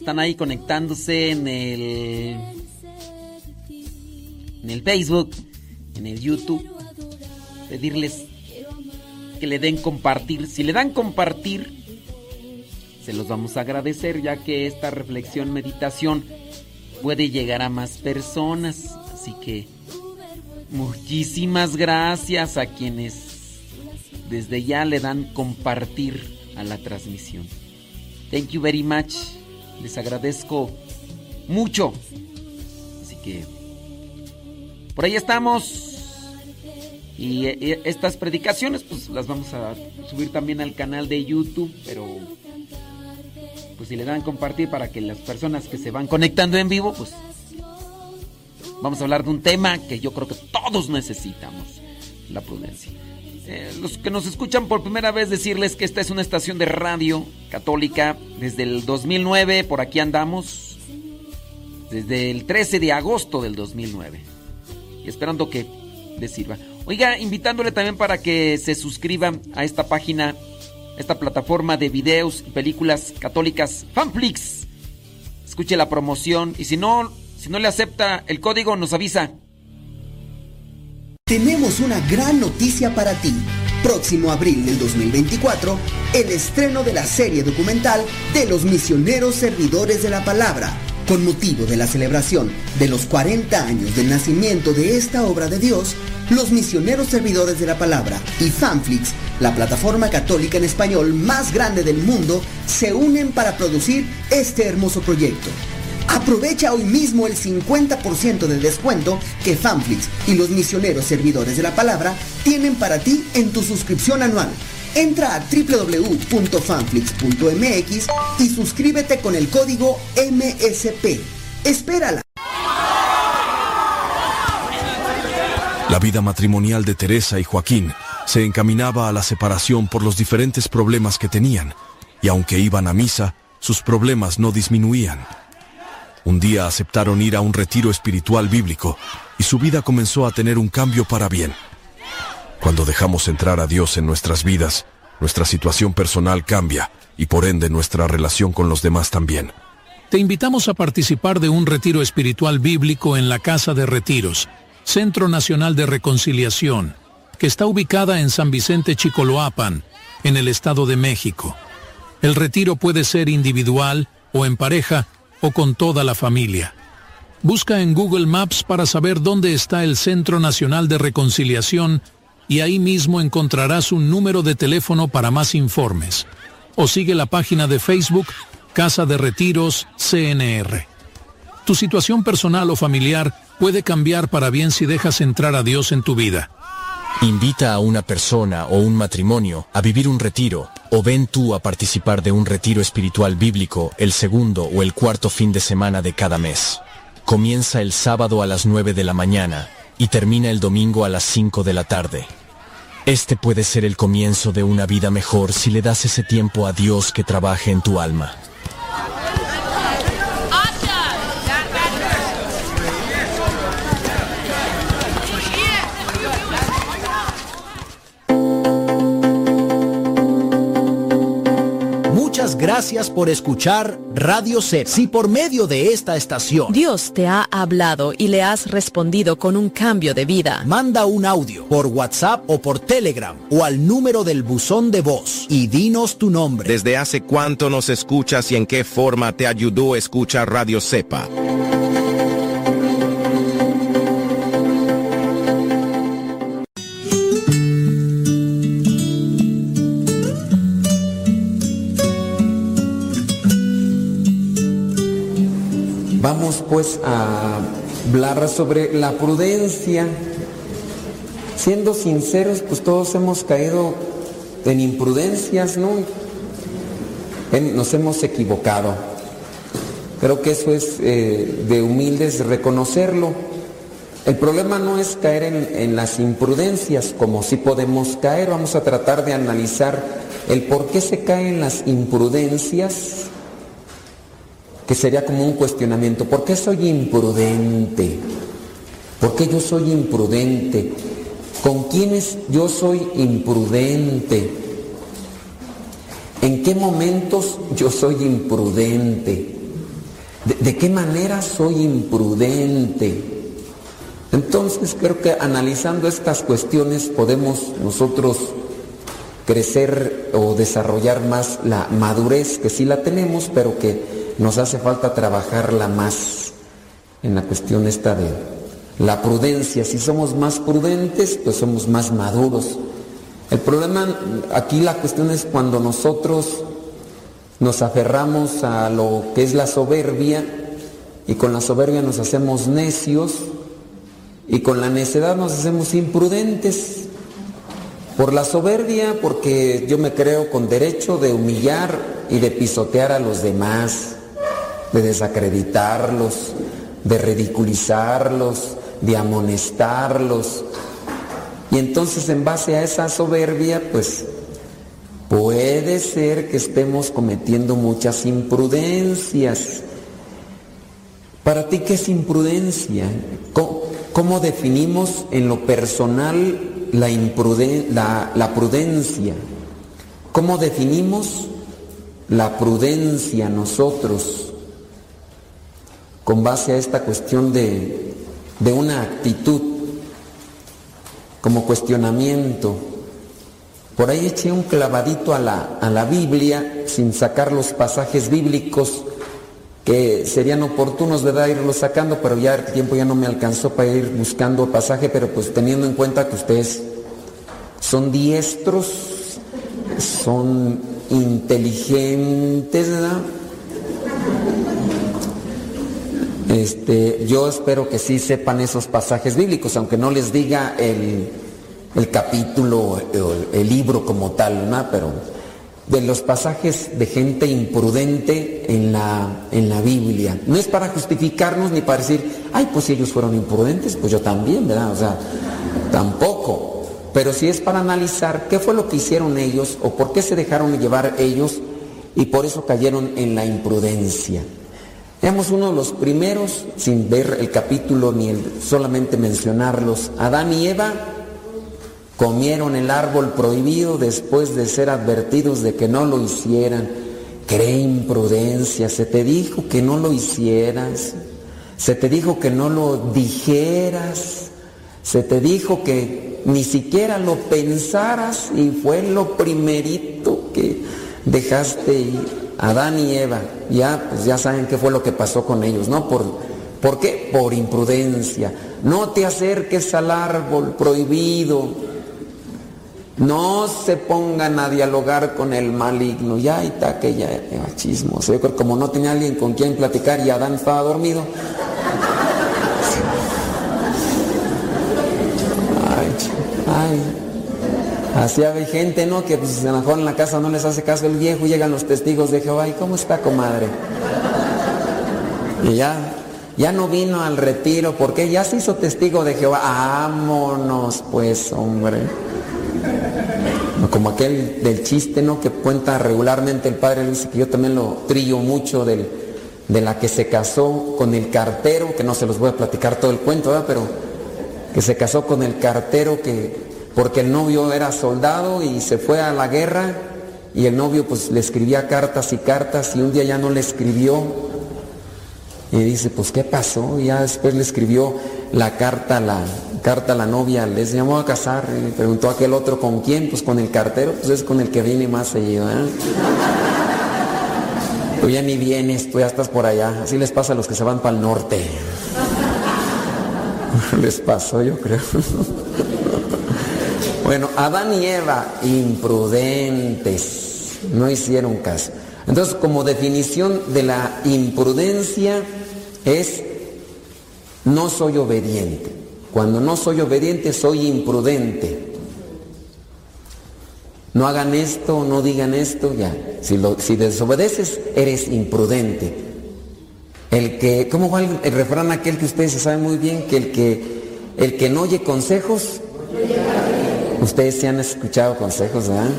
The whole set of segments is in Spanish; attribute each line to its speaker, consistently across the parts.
Speaker 1: están ahí conectándose en el en el Facebook, en el YouTube, pedirles que le den compartir. Si le dan compartir, se los vamos a agradecer ya que esta reflexión, meditación puede llegar a más personas. Así que muchísimas gracias a quienes desde ya le dan compartir a la transmisión. Thank you very much. Les agradezco mucho. Así que por ahí estamos. Y estas predicaciones pues las vamos a subir también al canal de YouTube, pero pues si le dan compartir para que las personas que se van conectando en vivo, pues vamos a hablar de un tema que yo creo que todos necesitamos, la prudencia. Eh, los que nos escuchan por primera vez decirles que esta es una estación de radio católica desde el 2009, por aquí andamos, desde el 13 de agosto del 2009, y esperando que les sirva. Oiga, invitándole también para que se suscriban a esta página, esta plataforma de videos y películas católicas Fanflix. Escuche la promoción y si no, si no le acepta el código nos avisa.
Speaker 2: Tenemos una gran noticia para ti. Próximo abril del 2024, el estreno de la serie documental de los misioneros servidores de la palabra, con motivo de la celebración de los 40 años del nacimiento de esta obra de Dios, los misioneros servidores de la palabra y Fanflix, la plataforma católica en español más grande del mundo, se unen para producir este hermoso proyecto. Aprovecha hoy mismo el 50% de descuento que Fanflix y los misioneros servidores de la palabra tienen para ti en tu suscripción anual. Entra a www.fanflix.mx y suscríbete con el código MSP. Espérala.
Speaker 3: La vida matrimonial de Teresa y Joaquín se encaminaba a la separación por los diferentes problemas que tenían, y aunque iban a misa, sus problemas no disminuían. Un día aceptaron ir a un retiro espiritual bíblico y su vida comenzó a tener un cambio para bien. Cuando dejamos entrar a Dios en nuestras vidas, nuestra situación personal cambia y por ende nuestra relación con los demás también.
Speaker 4: Te invitamos a participar de un retiro espiritual bíblico en la Casa de Retiros, Centro Nacional de Reconciliación, que está ubicada en San Vicente Chicoloapan, en el Estado de México. El retiro puede ser individual o en pareja o con toda la familia. Busca en Google Maps para saber dónde está el Centro Nacional de Reconciliación y ahí mismo encontrarás un número de teléfono para más informes. O sigue la página de Facebook Casa de Retiros CNR. Tu situación personal o familiar puede cambiar para bien si dejas entrar a Dios en tu vida.
Speaker 5: Invita a una persona o un matrimonio a vivir un retiro o ven tú a participar de un retiro espiritual bíblico el segundo o el cuarto fin de semana de cada mes. Comienza el sábado a las 9 de la mañana y termina el domingo a las 5 de la tarde. Este puede ser el comienzo de una vida mejor si le das ese tiempo a Dios que trabaje en tu alma.
Speaker 6: Gracias por escuchar Radio C. Si por medio de esta estación
Speaker 7: Dios te ha hablado y le has respondido con un cambio de vida,
Speaker 6: manda un audio por WhatsApp o por Telegram o al número del buzón de voz y dinos tu nombre.
Speaker 8: ¿Desde hace cuánto nos escuchas y en qué forma te ayudó a escuchar Radio Cepa?
Speaker 1: Pues a hablar sobre la prudencia. Siendo sinceros, pues todos hemos caído en imprudencias, ¿no? Nos hemos equivocado. Creo que eso es eh, de humildes reconocerlo. El problema no es caer en, en, las imprudencias, como si podemos caer. Vamos a tratar de analizar el por qué se caen las imprudencias que sería como un cuestionamiento. ¿Por qué soy imprudente? ¿Por qué yo soy imprudente? ¿Con quiénes yo soy imprudente? ¿En qué momentos yo soy imprudente? ¿De, de qué manera soy imprudente? Entonces creo que analizando estas cuestiones podemos nosotros crecer o desarrollar más la madurez, que sí la tenemos, pero que nos hace falta trabajarla más en la cuestión esta de la prudencia. Si somos más prudentes, pues somos más maduros. El problema, aquí la cuestión es cuando nosotros nos aferramos a lo que es la soberbia y con la soberbia nos hacemos necios y con la necedad nos hacemos imprudentes. Por la soberbia, porque yo me creo con derecho de humillar y de pisotear a los demás de desacreditarlos, de ridiculizarlos, de amonestarlos. Y entonces en base a esa soberbia, pues puede ser que estemos cometiendo muchas imprudencias. ¿Para ti qué es imprudencia? ¿Cómo, definimos en lo personal la, la, prudencia? ¿Cómo definimos la prudencia nosotros? Con base a esta cuestión de, una actitud como cuestionamiento. Por ahí eché un clavadito a la, a la Biblia sin sacar los pasajes bíblicos que serían oportunos, ¿verdad? Irlos sacando, pero ya el tiempo ya no me alcanzó para ir buscando pasaje, pero pues teniendo en cuenta que ustedes son diestros, son inteligentes, ¿verdad? Este, yo espero que sí sepan esos pasajes bíblicos, aunque no les diga el, capítulo, el, el, libro como tal, ¿no? pero de los pasajes de gente imprudente en la, en la Biblia. No es para justificarnos ni para decir, ay, pues si ellos fueron imprudentes, pues yo también, ¿verdad? O sea, tampoco. Pero sí es para analizar qué fue lo que hicieron ellos o por qué se dejaron llevar ellos y por eso cayeron en la imprudencia. Veamos uno de los primeros, sin ver el capítulo ni el, solamente mencionarlos. Adán y Eva comieron el árbol prohibido después de ser advertidos de que no lo hicieran. Cree imprudencia, se te dijo que no lo hicieras, se te dijo que no lo dijeras, se te dijo que ni siquiera lo pensaras y fue lo primerito que dejaste ir. Adán y Eva, ya, pues ya saben qué fue lo que pasó con ellos, ¿no? Por, ¿Por qué? Por imprudencia. No te acerques al árbol prohibido. No se pongan a dialogar con el maligno. Ya está aquella chismos. Yo creo que como no tenía alguien con quien platicar y Adán estaba dormido. Ay, ay, Así hay gente, ¿no? Que pues, a lo mejor en la casa no les hace caso el viejo, y llegan los testigos de Jehová, ¿y cómo está, comadre? Y ya, ya no vino al retiro, porque ya se hizo testigo de Jehová. Vámonos, pues, hombre. Como aquel del chiste, ¿no? Que cuenta regularmente el padre Luis, que yo también lo trillo mucho del, de la que se casó con el cartero, que no se los voy a platicar todo el cuento, ¿verdad? Pero que se casó con el cartero que porque el novio era soldado y se fue a la guerra y el novio pues le escribía cartas y cartas y un día ya no le escribió. Y dice, pues ¿qué pasó? Y ya después le escribió la carta, la carta a la novia, les llamó a casar y preguntó a aquel otro con quién, pues con el cartero, pues es con el que viene más seguido. ¿eh? Tú ya ni vienes, tú ya estás por allá. Así les pasa a los que se van para el norte. Les pasó, yo creo. Bueno, Adán y Eva, imprudentes, no hicieron caso. Entonces, como definición de la imprudencia es no soy obediente. Cuando no soy obediente, soy imprudente. No hagan esto, no digan esto, ya. Si, lo, desobedeces, eres imprudente. El que, ¿cómo va el, el, refrán aquel que ustedes saben muy bien? Que el que, el que no oye consejos, Ustedes sí han escuchado consejos, ¿verdad?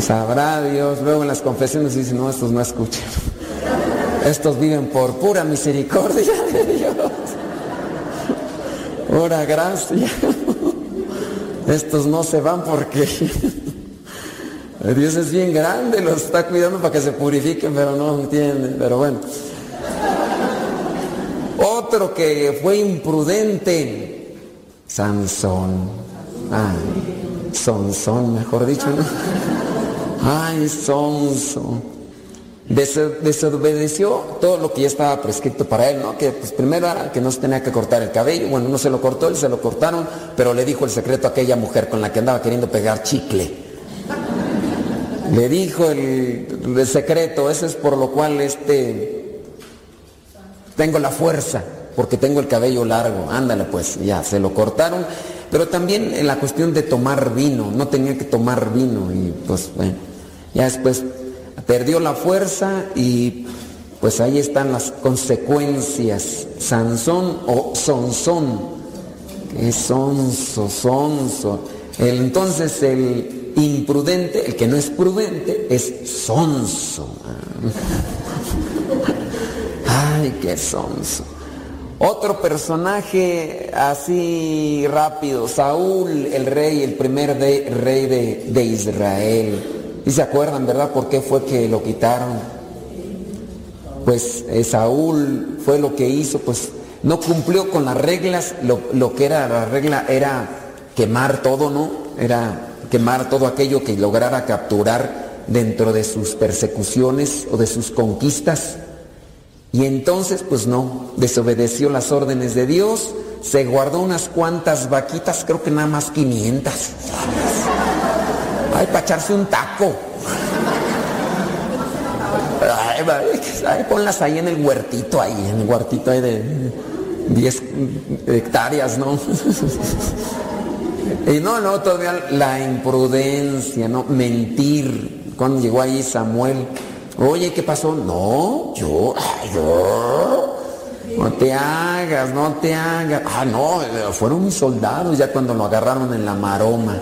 Speaker 1: Sabrá Dios, luego en las confesiones dicen, no, estos no escuchan. Estos viven por pura misericordia de Dios. Pura gracia. Estos no se van porque Dios es bien grande, los está cuidando para que se purifiquen, pero no entienden. Pero bueno. Otro que fue imprudente, Sansón. Ay, Sonsón, mejor dicho, ¿no? Ay, Sonso. desobedeció todo lo que ya estaba prescrito para él, ¿no? Que pues primero que no se tenía que cortar el cabello, bueno, no se lo cortó, él se lo cortaron, pero le dijo el secreto a aquella mujer con la que andaba queriendo pegar chicle. Le dijo el, el secreto, ese es por lo cual este tengo la fuerza porque tengo el cabello largo, ándale pues, ya, se lo cortaron, pero también en la cuestión de tomar vino, no tenía que tomar vino y pues bueno, ya después perdió la fuerza y pues ahí están las consecuencias, Sansón o Sonsón, que es sonso, entonces el imprudente, el que no es prudente, es sonso. Ay, qué sonso. Otro personaje así rápido, Saúl, el rey, el primer rey de, Israel. Y se acuerdan, ¿verdad? ¿Por qué fue que lo quitaron? Pues eh, Saúl fue lo que hizo, pues no cumplió con las reglas, lo, lo que era la regla era quemar todo, ¿no? Era quemar todo aquello que lograra capturar dentro de sus persecuciones o de sus conquistas. Y entonces, pues no, desobedeció las órdenes de Dios, se guardó unas cuantas vaquitas, creo que nada más 500. Ay, para echarse un taco. Ay, ponlas ahí en el huertito, ahí, en el huertito ahí de 10 hectáreas, ¿no? Y no, no, todavía la imprudencia, ¿no? Mentir. Cuando llegó ahí Samuel, Oye, ¿qué pasó? No, yo, yo. No te hagas, no te hagas. Ah, no, fueron mis soldados ya cuando lo agarraron en la maroma.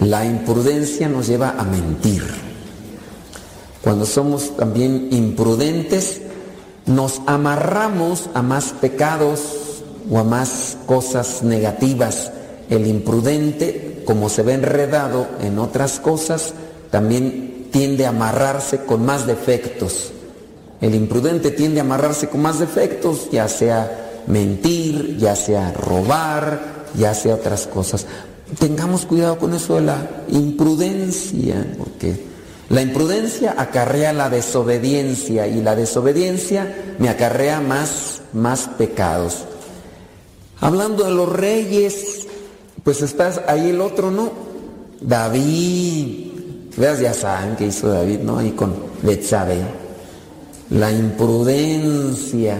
Speaker 1: La imprudencia nos lleva a mentir. Cuando somos también imprudentes, nos amarramos a más pecados o a más cosas negativas. El imprudente, como se ve enredado en otras cosas, también tiende a amarrarse con más defectos. El imprudente tiende a amarrarse con más defectos, ya sea mentir, ya sea robar, ya sea otras cosas. Tengamos cuidado con eso de la imprudencia, porque la imprudencia acarrea la desobediencia y la desobediencia me acarrea más, más pecados. Hablando de los reyes, pues estás ahí el otro, ¿no? David, Veas, ya saben que hizo David, ¿no? Ahí con Betsabe. La imprudencia.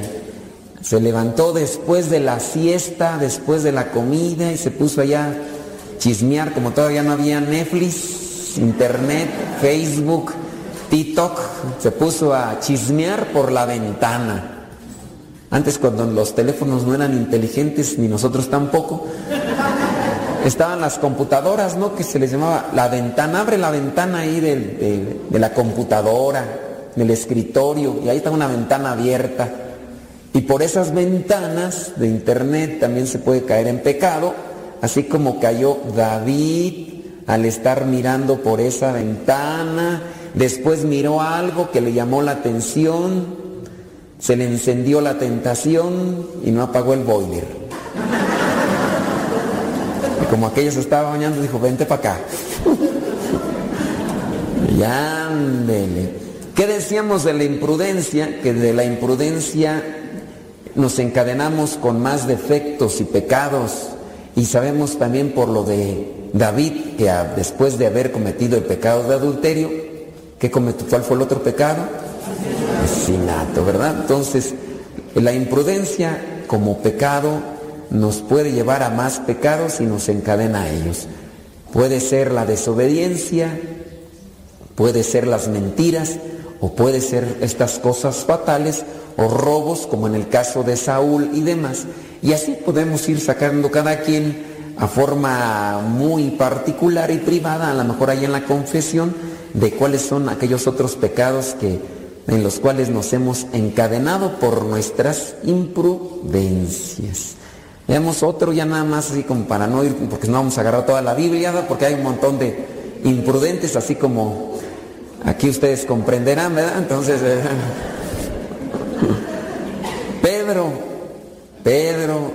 Speaker 1: Se levantó después de la siesta, después de la comida y se puso allá a chismear, como todavía no había Netflix, Internet, Facebook, TikTok. Se puso a chismear por la ventana. Antes cuando los teléfonos no eran inteligentes, ni nosotros tampoco, estaban las computadoras, ¿no? Que se les llamaba la ventana, abre la ventana ahí de, la computadora, del escritorio, y ahí está una ventana abierta. Y por esas ventanas de internet también se puede caer en pecado, así como cayó David, al estar mirando por esa ventana, después miró algo que le llamó la atención, se le encendió la tentación y no apagó el boiler. Y como aquella se estaba bañando, dijo, vente para acá. y ándele. ¿Qué decíamos de la imprudencia? Que de la imprudencia nos encadenamos con más defectos y pecados. Y sabemos también por lo de David, que después de haber cometido el pecado de adulterio, ¿qué cometió? ¿cuál fue el otro pecado? Asesinato, ¿verdad? Entonces, la imprudencia como pecado nos puede llevar a más pecados y nos encadena a ellos. Puede ser la desobediencia, puede ser las mentiras, o puede ser estas cosas fatales o robos como en el caso de Saúl y demás. Y así podemos ir sacando cada quien a forma muy particular y privada, a lo mejor ahí en la confesión, de cuáles son aquellos otros pecados que, en los cuales nos hemos encadenado por nuestras imprudencias. Veamos otro ya nada más así como para no ir, porque no vamos a agarrar toda la Biblia, porque hay un montón de imprudentes, así como aquí ustedes comprenderán, ¿verdad? Entonces, eh, Pedro, Pedro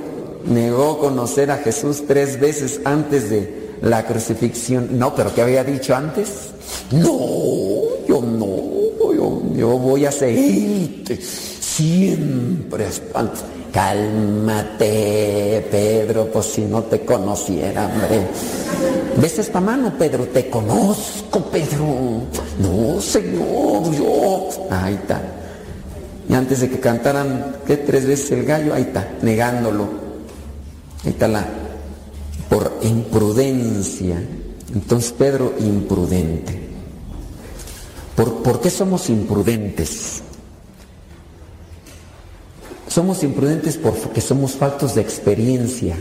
Speaker 1: negó conocer a Jesús tres veces antes de la crucifixión. No, pero ¿qué había dicho antes? No, yo no, yo, yo voy a seguirte siempre. Cálmate, Pedro, pues si no te conociera, hombre. ¿Ves esta mano, Pedro? Te conozco, Pedro. No, Señor, yo. Ahí está. Y antes de que cantaran, ¿qué? Tres veces el gallo, ahí está, negándolo. Ahí está la, por imprudencia. Entonces Pedro, imprudente. ¿Por, ¿Por qué somos imprudentes? Somos imprudentes porque somos faltos de experiencia.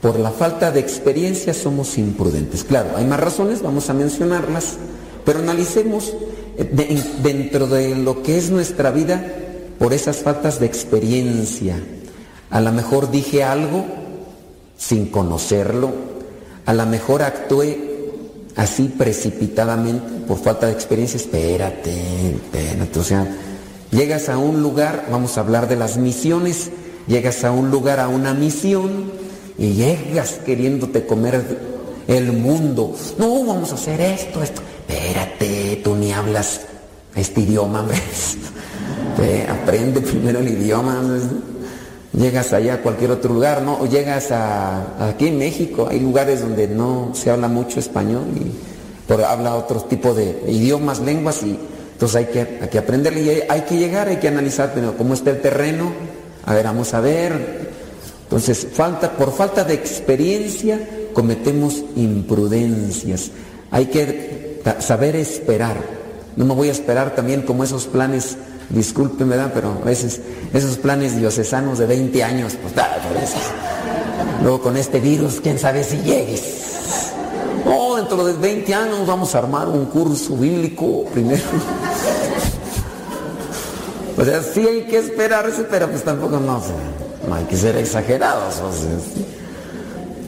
Speaker 1: Por la falta de experiencia somos imprudentes. Claro, hay más razones, vamos a mencionarlas, pero analicemos eh, dentro de lo que es nuestra vida por esas faltas de experiencia. A lo mejor dije algo sin conocerlo, a lo mejor actué así precipitadamente por falta de experiencia. Espérate, espérate, o sea, llegas a un lugar, vamos a hablar de las misiones, llegas a un lugar, a una misión, y llegas queriéndote comer el mundo. No, vamos a hacer esto, esto. Espérate, tú ni hablas este idioma, hombre. Aprende primero el idioma llegas allá a cualquier otro lugar, ¿no? O llegas a, aquí en México, hay lugares donde no se habla mucho español y habla otro tipo de idiomas, lenguas y entonces hay que, hay que aprenderle y hay, que llegar, hay que analizar pero cómo está el terreno, a ver, vamos a ver. Entonces, por falta de experiencia cometemos imprudencias. Hay que saber esperar. No me voy a esperar también como esos planes discúlpeme, ¿verdad? Pero a veces esos planes diocesanos de 20 años, pues da, por eso. Luego con este virus, quién sabe si llegues. No, dentro de 20 años vamos a armar un curso bíblico primero. O sea, sí hay que esperarse, pero pues tampoco no, no hay que ser exagerados.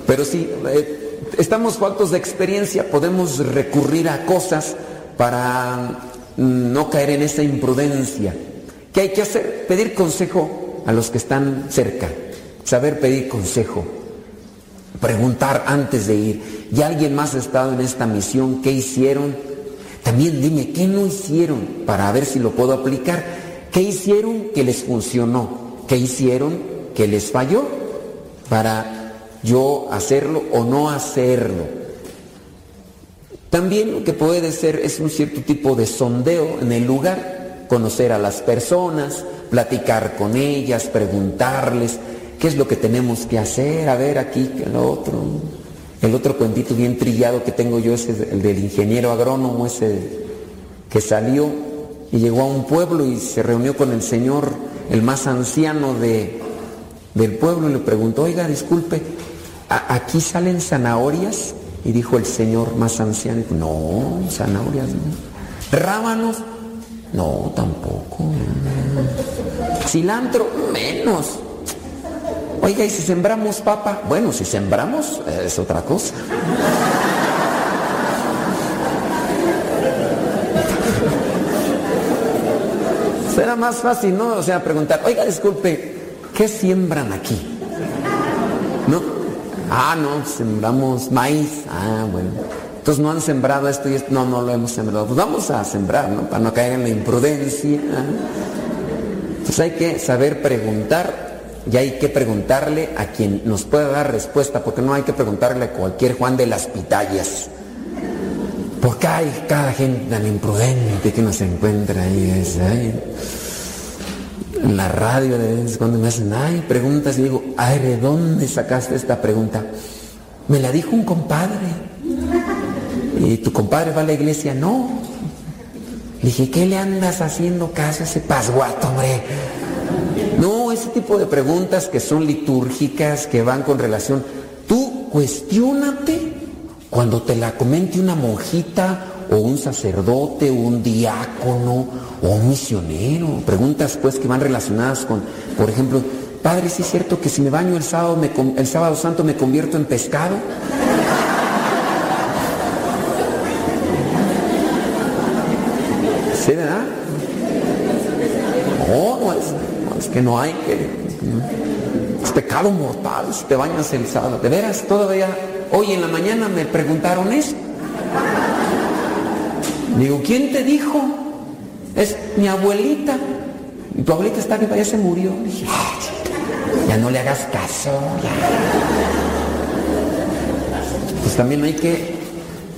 Speaker 1: Pero sí, eh, estamos faltos de experiencia, podemos recurrir a cosas para no caer en esa imprudencia. ¿Qué hay que hacer? Pedir consejo a los que están cerca, saber pedir consejo, preguntar antes de ir. ¿Y alguien más ha estado en esta misión? ¿Qué hicieron? También dime, ¿qué no hicieron para ver si lo puedo aplicar? ¿Qué hicieron que les funcionó? ¿Qué hicieron que les falló? Para yo hacerlo o no hacerlo. También lo que puede ser es un cierto tipo de sondeo en el lugar, conocer a las personas, platicar con ellas, preguntarles qué es lo que tenemos que hacer, a ver aquí, el otro. El otro cuentito bien trillado que tengo yo es el del ingeniero agrónomo, ese que salió y llegó a un pueblo y se reunió con el señor, el más anciano de, del pueblo, y le preguntó, oiga, disculpe, ¿aquí salen zanahorias? Y dijo el señor más anciano, no, zanahorias no. Rábanos, no, tampoco. Cilantro, menos. Oiga, ¿y si sembramos papa? Bueno, si sembramos es otra cosa. Más fácil, ¿no? O sea, preguntar, oiga, disculpe, ¿qué siembran aquí? ¿No? Ah, no, sembramos maíz. Ah, bueno. Entonces no han sembrado esto y esto. No, no lo hemos sembrado. Pues vamos a sembrar, ¿no? Para no caer en la imprudencia. Entonces hay que saber preguntar y hay que preguntarle a quien nos pueda dar respuesta, porque no hay que preguntarle a cualquier Juan de las Pitayas. Porque hay cada gente tan imprudente que nos encuentra ahí. En la radio de vez cuando me hacen, ay, preguntas y digo, ay, ¿de dónde sacaste esta pregunta? Me la dijo un compadre. ¿Y tu compadre va a la iglesia? No. dije, ¿qué le andas haciendo caso a ese pasguato, hombre? No, ese tipo de preguntas que son litúrgicas, que van con relación. Tú cuestionate cuando te la comente una monjita o un sacerdote o un diácono o un misionero. Preguntas pues que van relacionadas con, por ejemplo, Padre, ¿sí es cierto que si me baño el sábado, el sábado santo me convierto en pescado? ¿Sí, verdad? No, es, que no hay que... Es pecado mortal si te bañas el sábado. De veras, todavía Hoy en la mañana me preguntaron eso. Digo, ¿quién te dijo? Es mi abuelita. Tu abuelita está viva, ya se murió. Dije, ya no le hagas caso. Pues también hay que,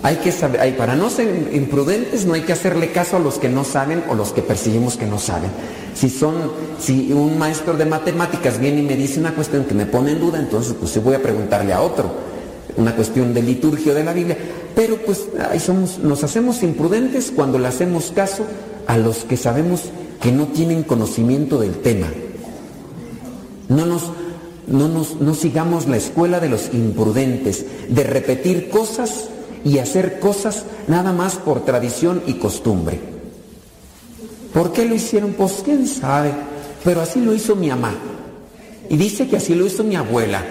Speaker 1: hay que saber, hay, para no ser imprudentes no hay que hacerle caso a los que no saben o los que percibimos que no saben. Si son, si un maestro de matemáticas viene y me dice una cuestión que me pone en duda, entonces pues sí voy a preguntarle a otro una cuestión de liturgia de la Biblia, pero pues ahí somos, nos hacemos imprudentes cuando le hacemos caso a los que sabemos que no tienen conocimiento del tema. No nos, no nos no sigamos la escuela de los imprudentes, de repetir cosas y hacer cosas nada más por tradición y costumbre. ¿Por qué lo hicieron? Pues quién sabe, pero así lo hizo mi mamá. Y dice que así lo hizo mi abuela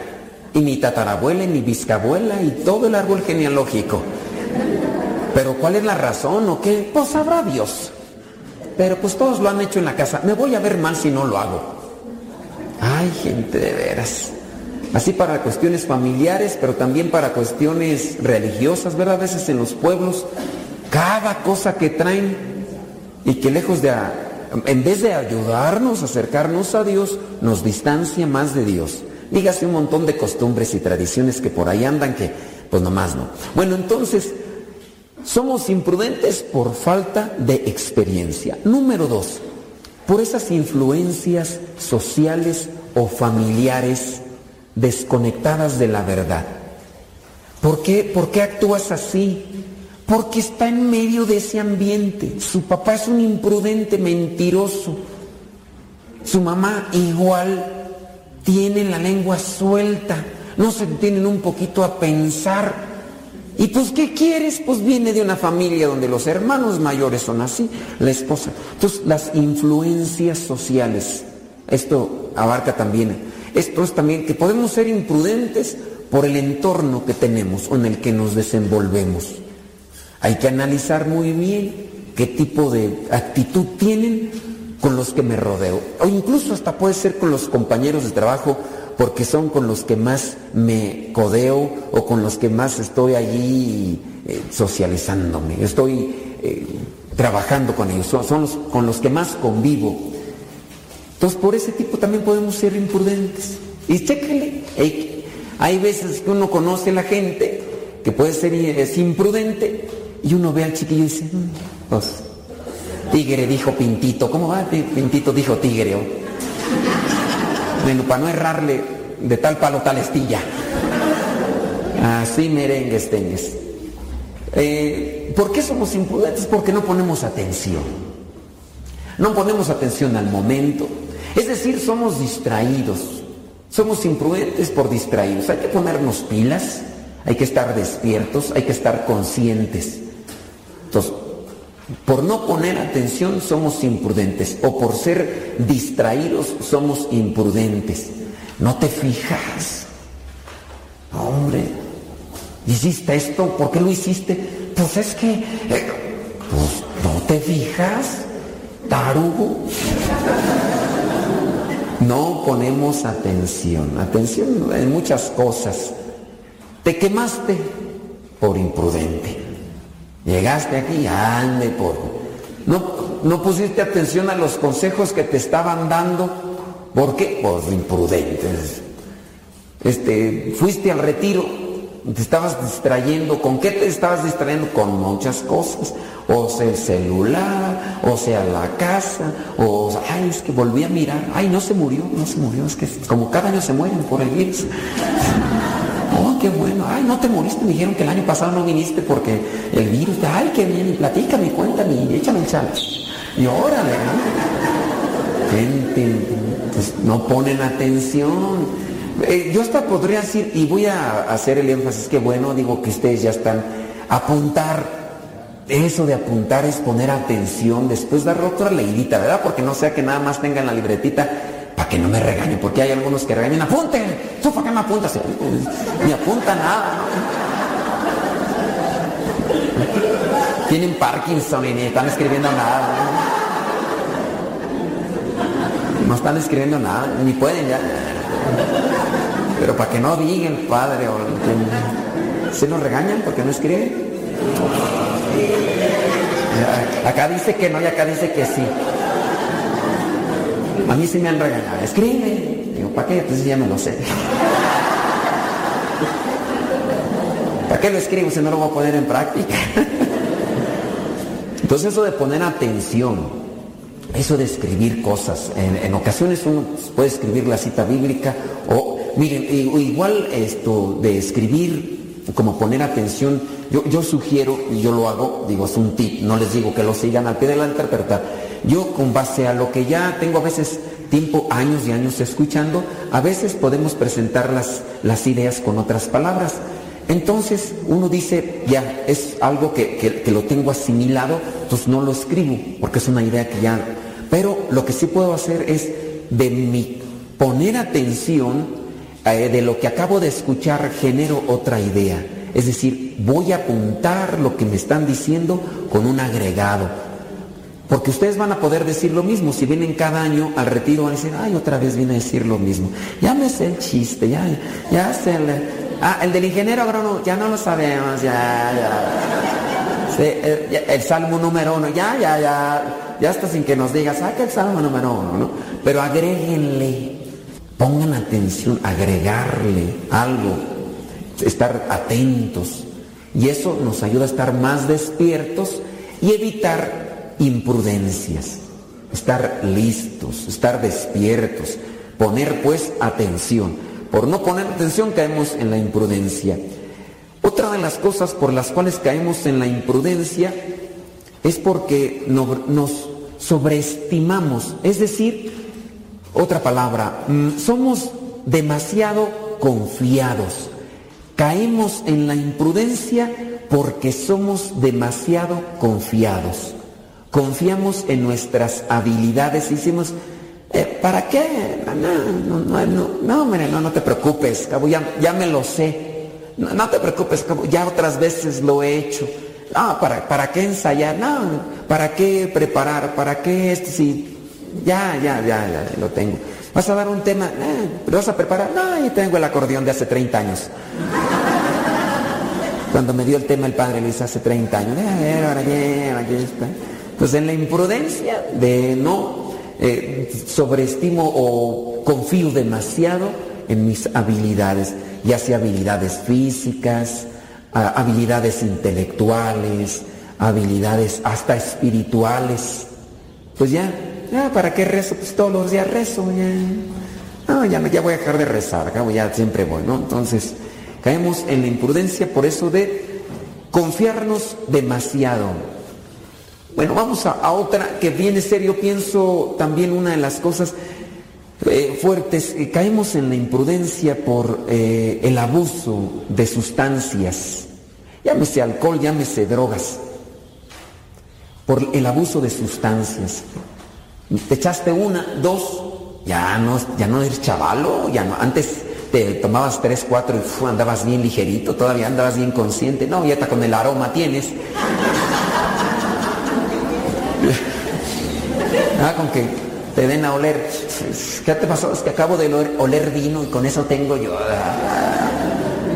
Speaker 1: y mi tatarabuela y mi bisabuela y todo el árbol genealógico. Pero ¿cuál es la razón o qué? Pues sabrá Dios. Pero pues todos lo han hecho en la casa. Me voy a ver mal si no lo hago. Ay, gente de veras. Así para cuestiones familiares, pero también para cuestiones religiosas, ¿verdad? A veces en los pueblos, cada cosa que traen y que lejos de, en vez de ayudarnos, acercarnos a Dios, nos distancia más de Dios. Dígase un montón de costumbres y tradiciones que por ahí andan que pues nomás no. Bueno, entonces, somos imprudentes por falta de experiencia. Número dos, por esas influencias sociales o familiares desconectadas de la verdad. ¿Por qué, ¿Por qué actúas así? Porque está en medio de ese ambiente. Su papá es un imprudente, mentiroso. Su mamá igual tienen la lengua suelta, no se detienen un poquito a pensar. Y pues, ¿qué quieres? Pues viene de una familia donde los hermanos mayores son así, la esposa. Entonces, las influencias sociales, esto abarca también, esto es también que podemos ser imprudentes por el entorno que tenemos o en el que nos desenvolvemos. Hay que analizar muy bien qué tipo de actitud tienen con los que me rodeo, o incluso hasta puede ser con los compañeros de trabajo, porque son con los que más me codeo o con los que más estoy allí eh, socializándome, estoy eh, trabajando con ellos, son, los con los que más convivo. Entonces por ese tipo también podemos ser imprudentes. Y chéquenle, hay, veces que uno conoce a la gente que puede ser es imprudente y uno ve al chiquillo y dice, mm, pues Tigre dijo Pintito. ¿Cómo va? Pintito dijo tigre. Bueno, para no errarle de tal palo tal estilla. Así merengues tengues. Eh, ¿Por qué somos imprudentes? Porque no ponemos atención. No ponemos atención al momento. Es decir, somos distraídos. Somos imprudentes por distraídos. Hay que ponernos pilas, hay que estar despiertos, hay que estar conscientes. Entonces, por no poner atención somos imprudentes o por ser distraídos somos imprudentes. no te fijas. Hombre, hiciste esto, ¿por qué lo hiciste? Pues es que, eh, pues no te fijas, tarugo. No ponemos atención, atención en muchas cosas. Te quemaste por imprudente. Llegaste aquí, ande por... No, no pusiste atención a los consejos que te estaban dando. ¿Por qué? Por imprudentes. Este, fuiste al retiro, te estabas distrayendo. ¿Con qué te estabas distrayendo? Con muchas cosas. O sea, el celular, o sea, la casa, o ay, es que volví a mirar. Ay, no se murió, no se murió. Es que como cada año se mueren por el virus. Oh, qué bueno. Ay, no te moriste. Me dijeron que el año pasado no viniste porque el virus. Ay, qué bien. Platícame, cuéntame, échame el chal. Y órale, ¿no? Gente, pues no ponen atención. Eh, yo hasta podría decir, y voy a hacer el énfasis, que bueno, digo que ustedes ya están, apuntar, eso de apuntar es poner atención, después dar otra leidita, ¿verdad? Porque no sea que nada más tengan la libretita para que no me regañen, porque hay algunos que regañan, apunten, ¿tú para qué me apuntas? Ni apunta nada. Tienen Parkinson y ni están escribiendo nada. ¿no? están escribiendo nada, ni pueden ya. Pero para que no digan padre o se nos regañan porque no escriben. Acá dice que no y acá dice que sí. A mí sí me han regañado. Escribe. Digo, ¿para qué? Entonces ya me lo sé. ¿Para qué lo escribo si no lo voy a poner en práctica? Entonces eso de poner atención, eso de escribir cosas, en, en ocasiones uno puede escribir la cita bíblica o Miren, igual esto de escribir, como poner atención, yo, yo sugiero, y yo lo hago, digo, es un tip, no les digo que lo sigan al pie del altar, pero yo con base a lo que ya tengo a veces tiempo, años y años escuchando, a veces podemos presentar las, las ideas con otras palabras. Entonces uno dice, ya, es algo que, que, lo tengo asimilado, entonces no lo escribo, porque es una idea que ya... Pero lo que sí puedo hacer es de mi poner atención eh, de lo que acabo de escuchar genero otra idea. Es decir, voy a apuntar lo que me están diciendo con un agregado. Porque ustedes van a poder decir lo mismo. Si vienen cada año al retiro, van a decir, ay, otra vez viene a decir lo mismo. Ya me sé el chiste, ya, ya sé el... Ah, el del ingeniero agrónomo, ya no lo sabemos, ya, ya. el, salmo número uno, ya, ya, ya. Ya hasta sin que nos diga, saca el salmo número uno, ¿no? Pero agréguenle Pongan atención, agregarle algo, estar atentos. Y eso nos ayuda a estar más despiertos y evitar imprudencias. Estar listos, estar despiertos, poner pues atención. Por no poner atención caemos en la imprudencia. Otra de las cosas por las cuales caemos en la imprudencia es porque nos sobreestimamos, es decir, otra palabra, mm, somos demasiado confiados. Caemos en la imprudencia porque somos demasiado confiados. Confiamos en nuestras habilidades y decimos, eh, ¿para qué? No, no, no, no, hombre, no, no te preocupes, cabo, ya, ya me lo sé. No, te preocupes, cabo, ya otras veces lo he hecho. No, ¿para, ¿para qué ensayar? No, ¿para qué preparar? ¿Para qué esto? Si ya, ya, ya, ya, lo tengo. ¿Vas a dar un tema? Eh, ¿Lo vas a preparar? No, yo tengo el acordeón de hace 30 años. Cuando me dio el tema el padre Luis hace 30 años. Eh, ahora aquí está. Pues en la imprudencia de no eh, sobreestimo o confío demasiado en mis habilidades, ya sea habilidades físicas, habilidades intelectuales, habilidades hasta espirituales. Pues ya Ah, ¿para qué rezo? Pues todos los días rezo, ya. No, ya, ya voy a dejar de rezar, ya siempre voy, ¿no? Entonces, caemos en la imprudencia por eso de confiarnos demasiado. Bueno, vamos a, otra que viene serio, pienso también una de las cosas eh, fuertes, eh, caemos en la imprudencia por eh, el abuso de sustancias, llámese alcohol, llámese drogas, por el abuso de sustancias. Te echaste una, dos, ya no, ya no eres chavalo, ya no. Antes te tomabas tres, cuatro y andabas bien ligerito, todavía andabas bien consciente. No, ya está con el aroma tienes. Ah, con que te den a oler. ¿Qué te pasó? Es que acabo de oler, vino y con eso tengo yo. Ah,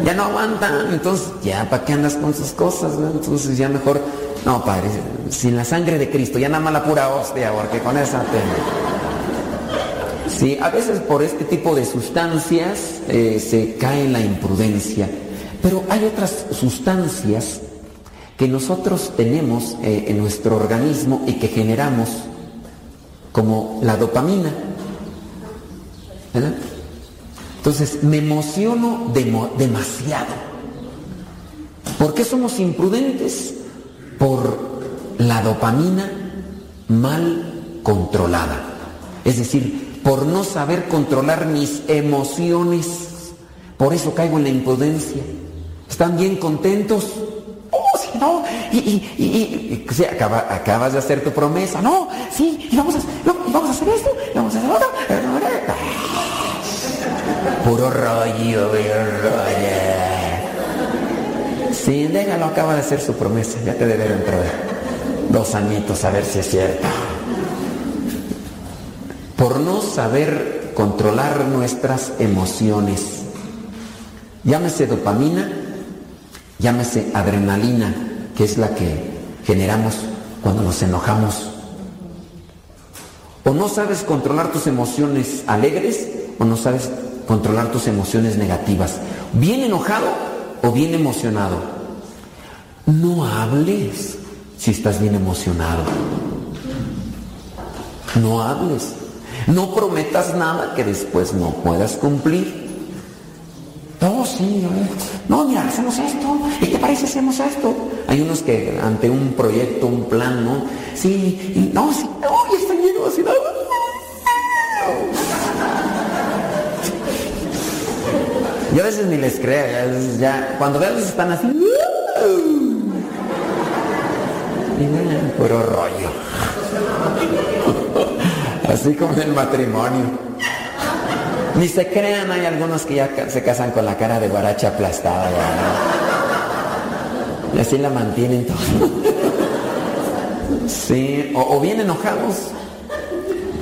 Speaker 1: ya no aguantan. Entonces, ya, ¿para qué andas con sus cosas? Entonces, ya mejor. No, padre, sin la sangre de Cristo, ya nada más la pura hostia, porque con esa te. Sí, a veces por este tipo de sustancias eh, se cae la imprudencia, pero hay otras sustancias que nosotros tenemos eh, en nuestro organismo y que generamos, como la dopamina. ¿verdad? Entonces, me emociono demasiado. ¿Por qué somos imprudentes? Por la dopamina mal controlada. Es decir, por no saber controlar mis emociones. Por eso caigo en la imprudencia. ¿Están bien contentos? No. Y, y, y, acabas de hacer tu promesa. No, sí, y vamos a, vamos a hacer esto, y vamos a hacer otro. Puro rollo, rollo. Sí, déjalo, acaba de hacer su promesa. Ya te debe dentro de dos añitos a ver si es cierto por no saber controlar nuestras emociones. Llámese dopamina, llámese adrenalina, que es la que generamos cuando nos enojamos. O no sabes controlar tus emociones alegres o no sabes controlar tus emociones negativas. Bien enojado o bien emocionado. No hables si estás bien emocionado. No hables. No prometas nada que después no puedas cumplir. No, sí, no, mira, hacemos esto. ¿Y qué parece hacemos esto? Hay unos que ante un proyecto, un plan, ¿no? Sí, no, sí, no, ya está lleno así, nada. Yo a veces ni les creo, ya, cuando veo están así, y puro rollo. Así como en el matrimonio. Ni se crean, hay algunos que ya se casan con la cara de baracha aplastada. Y así la mantienen todo. Sí, o, bien enojados.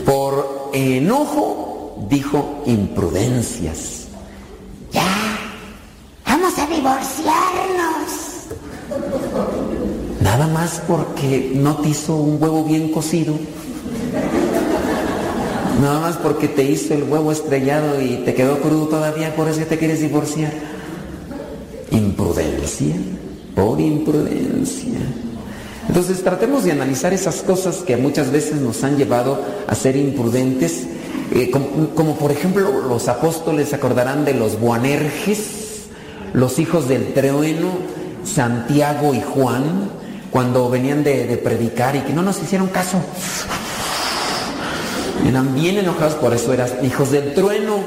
Speaker 1: Por enojo dijo imprudencias.
Speaker 9: Ya, vamos a divorciarnos.
Speaker 1: Nada más porque no te hizo un huevo bien cocido. Nada más porque te hizo el huevo estrellado y te quedó crudo todavía, por eso te quieres divorciar. Imprudencia, por imprudencia. Entonces tratemos de analizar esas cosas que muchas veces nos han llevado a ser imprudentes, eh, como, por ejemplo los apóstoles acordarán de los Boanerges, los hijos del trueno, Santiago y Juan, cuando venían de, de predicar y que no nos hicieron caso. Eran bien enojados, por eso eran hijos del trueno,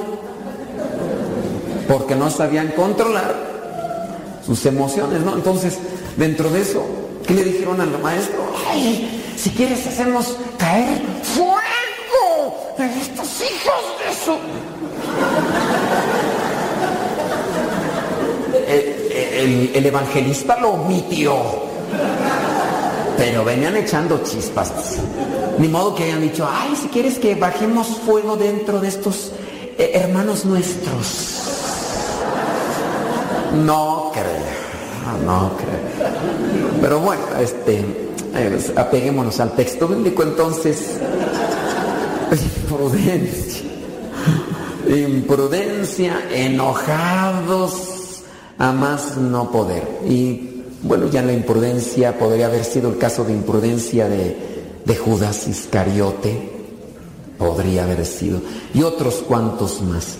Speaker 1: porque no sabían controlar sus emociones, ¿no? Entonces, dentro de eso, ¿qué le dijeron al maestro?
Speaker 9: Ay, si quieres hacemos caer fuego de estos hijos de su...
Speaker 1: El evangelista lo omitió, pero venían echando chispas. Ni modo que hayan dicho, ay, si quieres que bajemos fuego dentro de estos eh, hermanos nuestros. No creo, no creo. Pero bueno, este, eh, apeguémonos al texto bíblico entonces. Imprudencia. Imprudencia, enojados, a más no poder. Y bueno, ya la imprudencia podría haber sido el caso de imprudencia de de Judas Iscariote, podría haber sido, y otros cuantos más,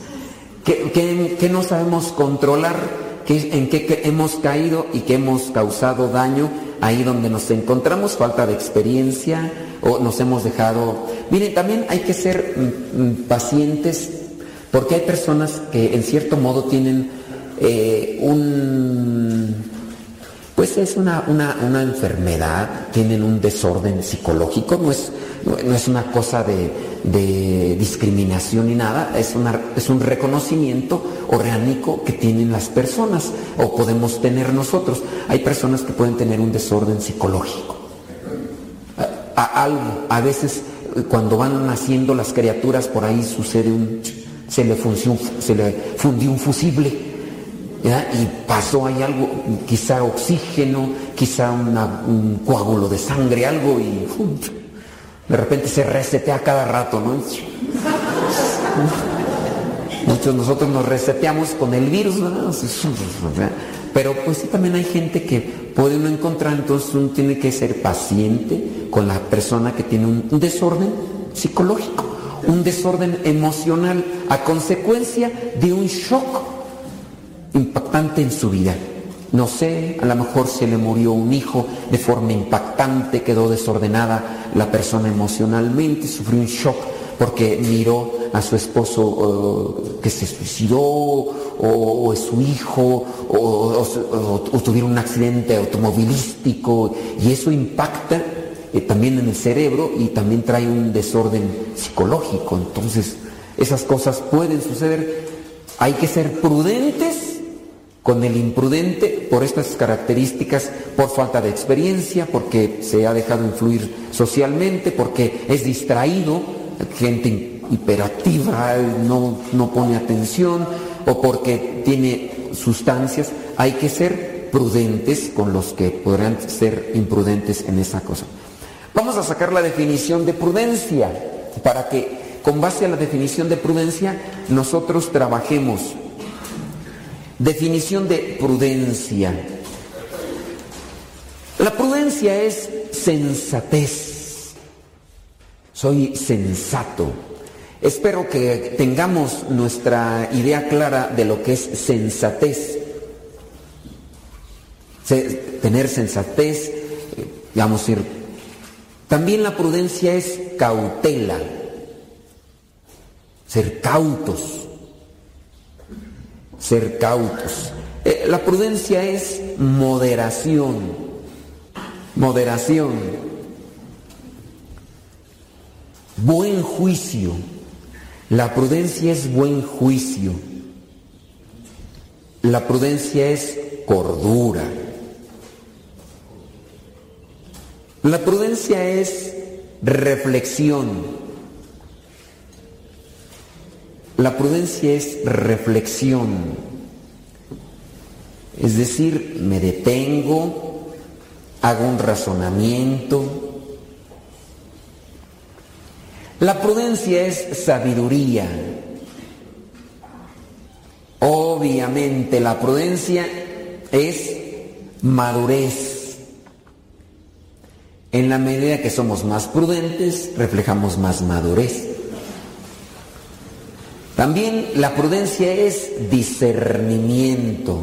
Speaker 1: que, no sabemos controlar, que, en qué hemos caído y que hemos causado daño ahí donde nos encontramos, falta de experiencia o nos hemos dejado... Miren, también hay que ser mm, mm, pacientes porque hay personas que en cierto modo tienen eh, un pues es una, una, enfermedad, tienen un desorden psicológico, no es, no, es una cosa de, discriminación ni nada, es, una, es un reconocimiento orgánico que tienen las personas o podemos tener nosotros. Hay personas que pueden tener un desorden psicológico. A, algo, a veces cuando van naciendo las criaturas por ahí sucede un se le, se le fundió un fusible y pasó ahí algo, quizá oxígeno, quizá un coágulo de sangre, algo y de repente se resetea cada rato, ¿no? Muchos nosotros nos reseteamos con el virus, ¿no? Pero pues sí también hay gente que puede uno encontrar, entonces uno tiene que ser paciente con la persona que tiene un desorden psicológico, un desorden emocional a consecuencia de un shock impactante en su vida. No sé, a lo mejor se le murió un hijo de forma impactante, quedó desordenada la persona emocionalmente, sufrió un shock porque miró a su esposo eh, que se suicidó o, es su hijo o, tuvieron un accidente automovilístico y eso impacta eh, también en el cerebro y también trae un desorden psicológico. Entonces, esas cosas pueden suceder. Hay que ser prudentes con el imprudente por estas características, por falta de experiencia, porque se ha dejado influir socialmente, porque es distraído, gente hiperactiva, no, no pone atención, o porque tiene sustancias, hay que ser prudentes con los que podrán ser imprudentes en esa cosa. Vamos a sacar la definición de prudencia para que con base a la definición de prudencia nosotros trabajemos Definición de prudencia. La prudencia es sensatez. Soy sensato. Espero que tengamos nuestra idea clara de lo que es sensatez. Tener sensatez, a ir. También la prudencia es cautela. Ser cautos ser cautos. Eh, la prudencia es moderación, moderación, buen juicio. La prudencia es buen juicio. La prudencia es cordura. La prudencia es reflexión. La prudencia es reflexión, es decir, me detengo, hago un razonamiento. La prudencia es sabiduría. Obviamente la prudencia es madurez. En la medida que somos más prudentes, reflejamos más madurez. También la prudencia es discernimiento,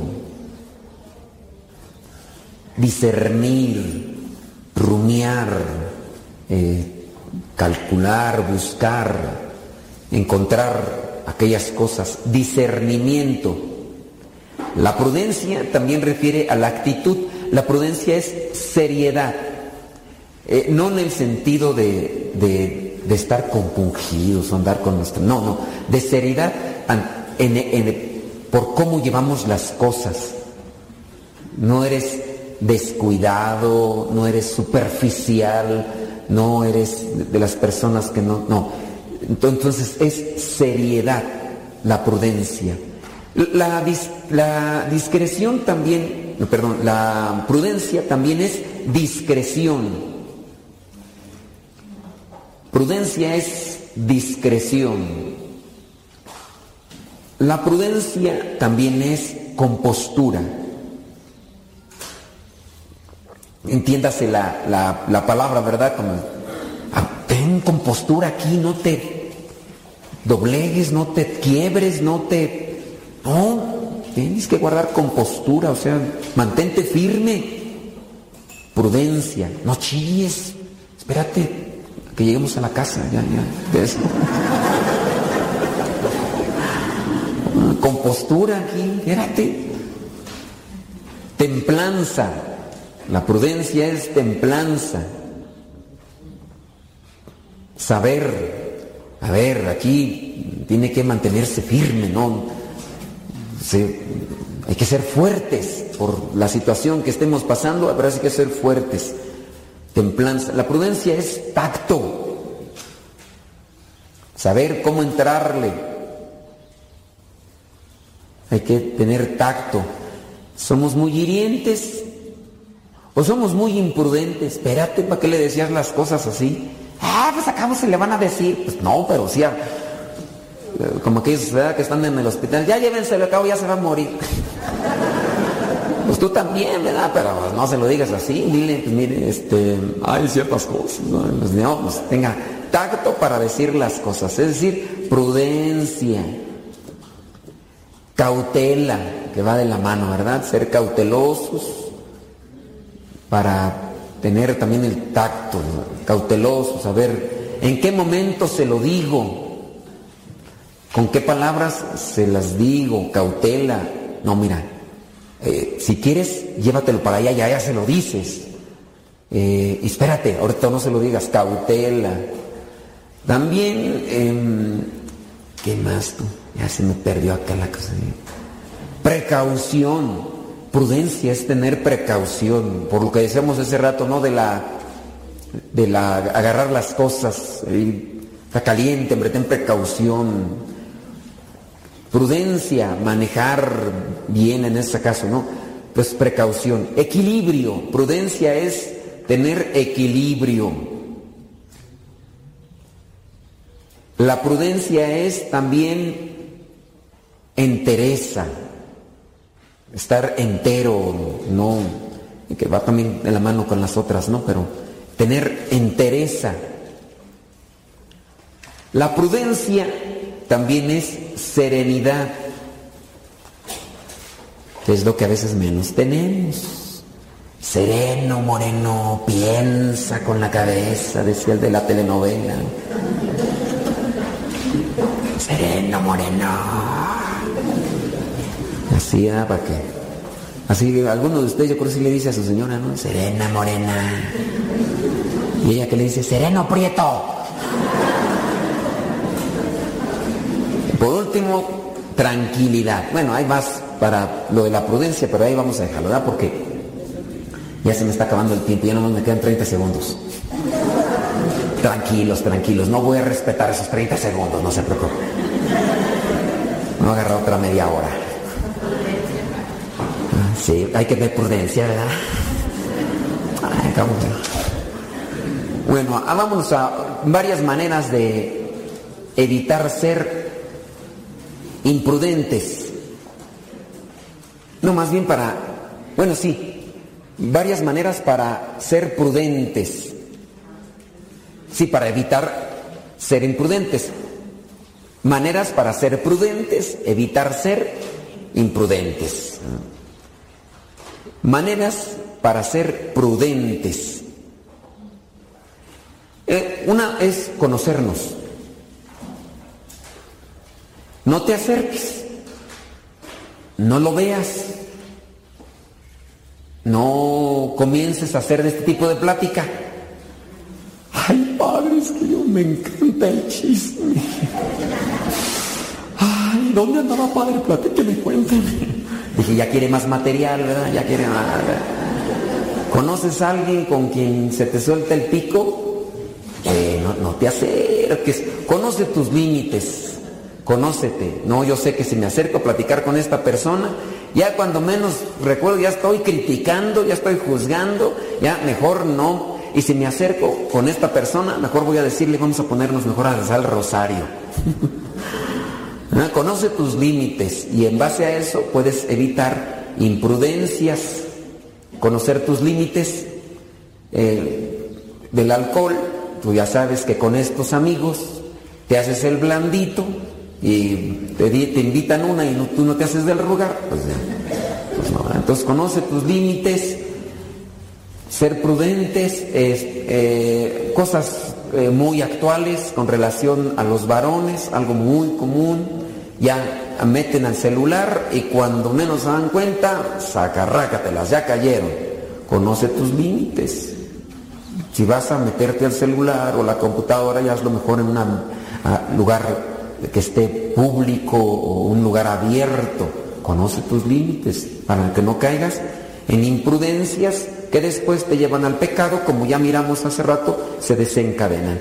Speaker 1: discernir, rumiar, eh, calcular, buscar, encontrar aquellas cosas, discernimiento. La prudencia también refiere a la actitud, la prudencia es seriedad, eh, no en el sentido de de estar compungidos andar con nuestro... No, no, de seriedad por cómo llevamos las cosas. No eres descuidado, no eres superficial, no eres de las personas que no... No, entonces es seriedad la prudencia. La, la discreción también, perdón, la prudencia también es discreción. Prudencia es discreción. La prudencia también es compostura. Entiéndase la, la, palabra, ¿verdad? Como, ah, ten compostura aquí, no te doblegues, no te quiebres, no te... No, tienes que guardar compostura, o sea, mantente firme. Prudencia, no chilles, espérate, que lleguemos a la casa, ya, ya, de Compostura aquí, espérate. Templanza. La prudencia es templanza. saber, a ver, aquí tiene que mantenerse firme, ¿no? hay que ser fuertes por la situación que estemos pasando, habrá que ser fuertes. Templanza. La prudencia es tacto. Saber cómo entrarle. Hay que tener tacto. Somos muy hirientes o somos muy imprudentes. Espérate, ¿para qué le decías las cosas así? Ah, pues acá se le van a decir. Pues no, pero sí. Como aquellos ¿verdad? que están en el hospital. Ya llévenselo a cabo, ya se va a morir. Tú también, ¿verdad? Pero no se lo digas así. Dile, pues mire, este, hay ciertas cosas. ¿no? Pues, no, pues tenga tacto para decir las cosas. Es decir, prudencia. Cautela, que va de la mano, ¿verdad? Ser cautelosos para tener también el tacto, cauteloso, saber en qué momento se lo digo, con qué palabras se las digo, cautela. No, mira, eh, si quieres, llévatelo para allá, ya, se lo dices. Eh, espérate, ahorita no se lo digas, cautela. También, em, ¿qué más tú? Ya se me perdió acá la cosa. Precaución. Prudencia es tener precaución, por lo que decíamos ese rato, ¿no? De la, de la agarrar las cosas, está caliente, hombre, ten precaución. Prudencia, manejar bien en este caso, ¿no? Pues precaución. Equilibrio, prudencia es tener equilibrio. La prudencia es también entereza estar entero, no, que va también de la mano con las otras, ¿no? Pero tener entereza. La prudencia también es serenidad, es lo que a veces menos tenemos. Sereno, moreno, piensa con la cabeza, decía el de la telenovela. Sereno, moreno. Así, ¿para qué? Así, alguno de ustedes yo creo que sí le dice a su señora, ¿no? Serena, morena. Y ella que le dice, sereno, prieto. Por último, tranquilidad. Bueno, hay más para lo de la prudencia, pero ahí vamos a dejarlo, ¿verdad? Porque ya se me está acabando el tiempo, ya no me quedan 30 segundos. Tranquilos, tranquilos, no voy a respetar esos 30 segundos, no se preocupen. No agarrar otra media hora. Sí, hay que tener prudencia, ¿verdad? bueno, ah, vámonos a varias maneras de evitar ser imprudentes. No, más bien para, bueno, sí, varias maneras para ser prudentes. Sí, para evitar ser imprudentes. Maneras para ser prudentes, evitar ser imprudentes. Maneras para ser prudentes. Eh, una es conocernos. No te acerques. No lo veas. No comiences a hacer de este tipo de plática. Ay, padre, es que yo me encanta el chisme. Ay, ¿dónde andaba padre? Platíqueme, cuéntame. Dije, ya quiere más material, ¿verdad? Ya quiere más. ¿Conoces a alguien con quien se te suelta el pico? No, no te acerques. Conoce tus límites. Conócete. No, yo sé que si me acerco a platicar con esta persona, ya cuando menos recuerdo, ya estoy criticando, ya estoy juzgando, ya mejor no. Y si me acerco con esta persona, mejor voy a decirle, vamos a ponernos mejor a rezar el rosario. Conoce tus límites y en base a eso puedes evitar imprudencias, conocer tus límites eh, del alcohol. Tú ya sabes que con estos amigos te haces el blandito y te, invitan una y tú no te haces del rogar. Pues, pues Entonces conoce tus límites, ser prudentes, eh, cosas eh, muy actuales con relación a los varones, algo muy común ya meten al celular y cuando menos se dan cuenta, sacarrácatelas, ya cayeron. Conoce tus límites. Si vas a meterte al celular o la computadora, ya lo mejor en un lugar que esté público o un lugar abierto. Conoce tus límites para que no caigas en imprudencias que después te llevan al pecado, como ya miramos hace rato, se desencadenan.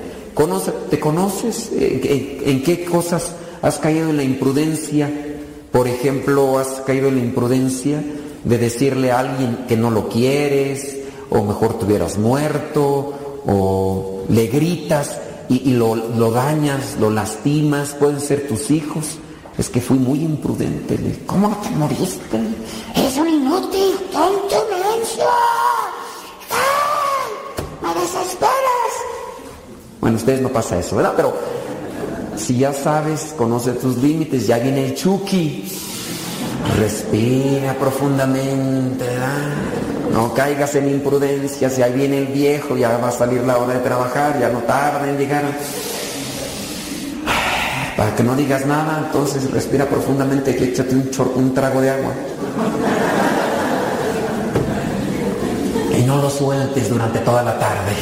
Speaker 1: ¿Te conoces? ¿En, qué cosas has caído en la imprudencia? Por ejemplo, has caído en la imprudencia de decirle a alguien que no lo quieres, o mejor te hubieras muerto, o le gritas y, lo, lo, dañas, lo lastimas, pueden ser tus hijos. Es que fui muy imprudente.
Speaker 9: ¿Cómo te moriste? Es un inútil, tonto, ¡Me desesperas!
Speaker 1: Bueno, ustedes no pasa eso, ¿verdad? Pero si ya sabes, conoce tus límites, ya viene el Chucky. Respira profundamente, ¿verdad? No caigas en imprudencia, si ahí viene el viejo, ya va a salir la hora de trabajar, ya no tarda en llegar. Para que no digas nada, entonces respira profundamente y échate un, un trago de agua. Y no lo sueltes durante toda la tarde.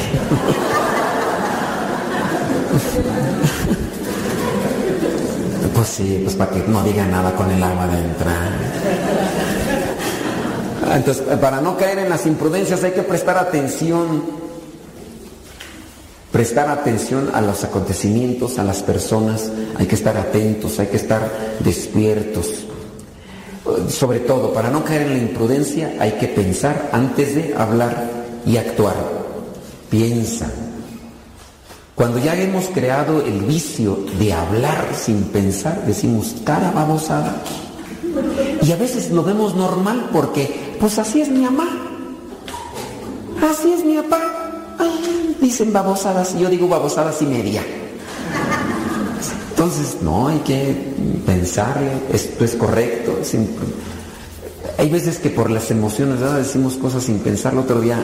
Speaker 1: Pues sí, pues para que no diga nada con el agua dentro. Entonces, para no caer en las imprudencias hay que prestar atención. Prestar atención a los acontecimientos, a las personas, hay que estar atentos, hay que estar despiertos. Sobre todo, para no caer en la imprudencia hay que pensar antes de hablar y actuar. Piensa, cuando ya hemos creado el vicio de hablar sin pensar, decimos cara babosada. Y a veces lo vemos normal porque, pues así es mi mamá. Así es mi papá. dicen babosadas yo digo babosadas y media. Entonces, no, hay que pensarle, esto es correcto. Hay veces que por las emociones decimos cosas sin pensarlo. Otro día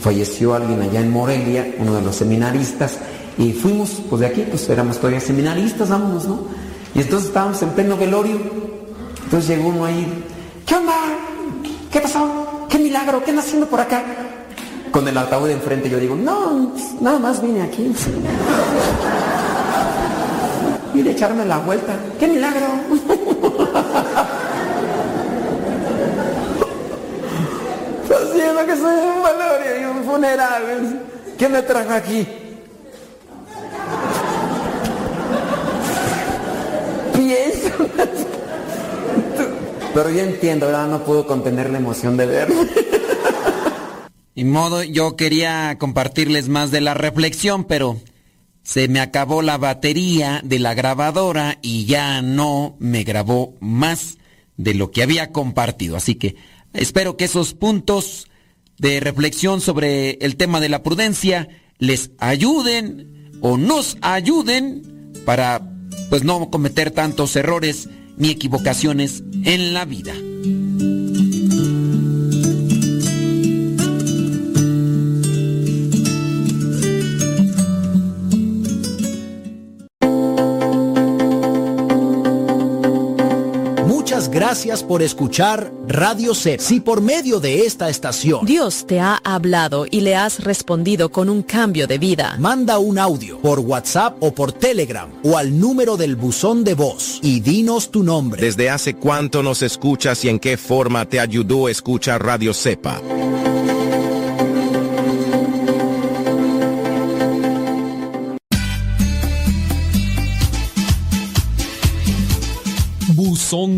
Speaker 1: falleció alguien allá en Morelia, uno de los seminaristas, y fuimos, pues de aquí, pues éramos todavía seminaristas, vámonos, ¿no? Y entonces estábamos en pleno velorio. Entonces llegó uno ahí, ¿qué onda? ¿Qué pasó? ¿Qué milagro? ¿Qué andas haciendo por acá? Con el ataúd enfrente yo digo, no, nada más vine aquí. Vine a echarme la vuelta. ¡Qué milagro! Haciendo que soy un velorio y un funeral. ¿Qué me trajo aquí? Pero yo entiendo, ¿verdad? No puedo contener la emoción de verlo.
Speaker 10: Y modo, yo quería compartirles más de la reflexión, pero se me acabó la batería de la grabadora y ya no me grabó más de lo que había compartido. Así que espero que esos puntos de reflexión sobre el tema de la prudencia les ayuden o nos ayuden para pues no cometer tantos errores ni equivocaciones en la vida.
Speaker 6: Gracias por escuchar Radio C. Si por medio de esta estación
Speaker 7: Dios te ha hablado y le has respondido con un cambio de vida,
Speaker 6: manda un audio por WhatsApp o por Telegram o al número del buzón de voz y dinos tu nombre.
Speaker 8: ¿Desde hace cuánto nos escuchas y en qué forma te ayudó a escuchar Radio Cepa?
Speaker 11: Son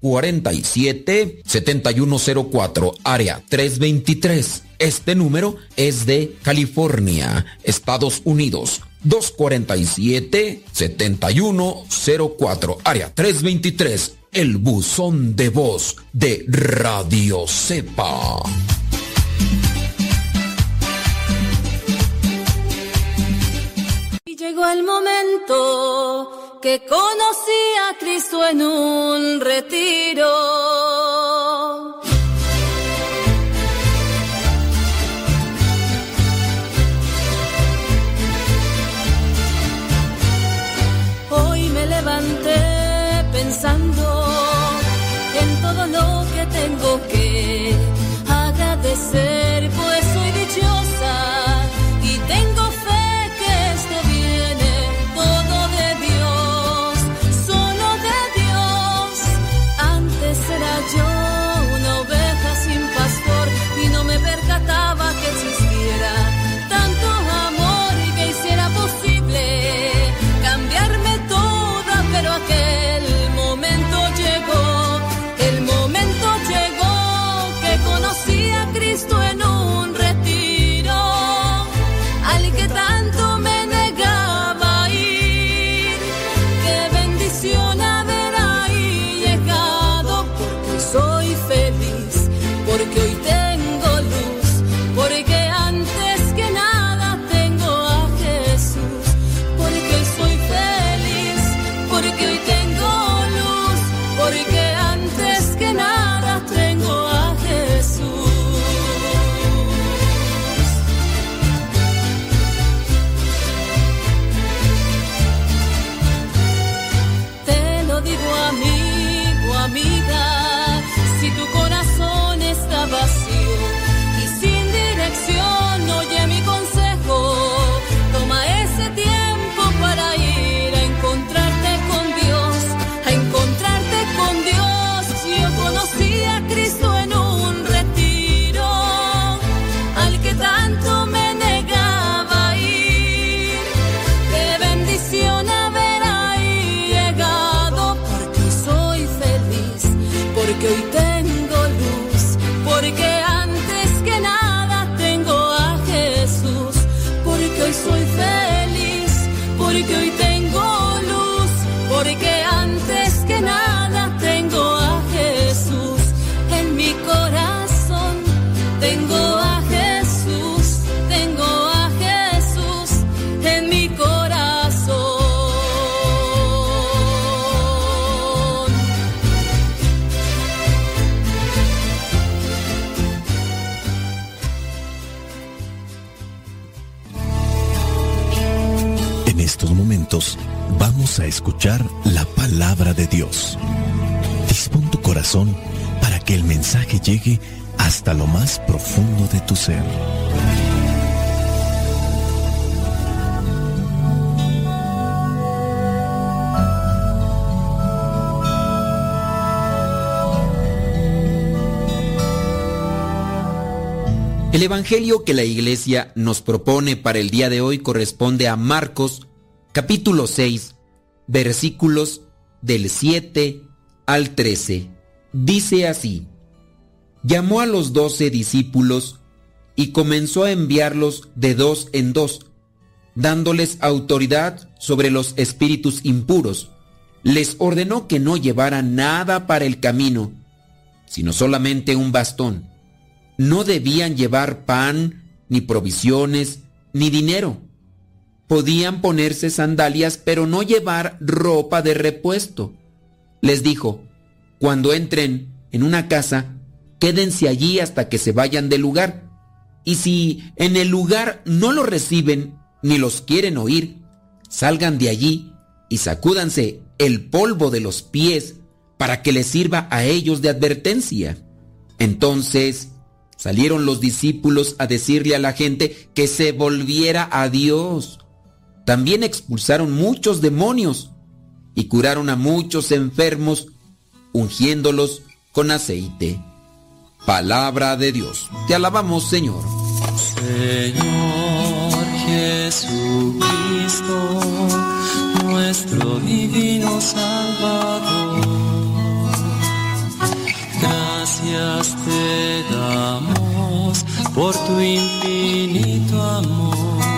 Speaker 11: 247 7104 247 7104, área 323. Este número es de California, Estados Unidos. 247-7104, área 323, el buzón de voz de Radio Cepa.
Speaker 12: llegó el momento que conocí a Cristo en un retiro. Hoy me levanté pensando en todo lo que tengo que agradecer,
Speaker 13: estos momentos vamos a escuchar la palabra de Dios. Dispón tu corazón para que el mensaje llegue hasta lo más profundo de tu ser.
Speaker 1: El Evangelio que la Iglesia nos propone para el día de hoy corresponde a Marcos capítulo 6 versículos del 7 al 13. Dice así, llamó a los doce discípulos y comenzó a enviarlos de dos en dos, dándoles autoridad sobre los espíritus impuros. Les ordenó que no llevaran nada para el camino, sino solamente un bastón. No debían llevar pan, ni provisiones, ni dinero. Podían ponerse sandalias, pero no llevar ropa de repuesto. Les dijo, cuando entren en una casa, quédense allí hasta que se vayan del lugar. Y si en el lugar no los reciben ni los quieren oír, salgan de allí y sacúdanse el polvo de los pies para que les sirva a ellos de advertencia. Entonces salieron los discípulos a decirle a la gente que se volviera a Dios. También expulsaron muchos demonios y curaron a muchos enfermos, ungiéndolos con aceite. Palabra de Dios. Te alabamos, Señor.
Speaker 14: Señor Jesucristo, nuestro divino Salvador, gracias te damos por tu infinito amor.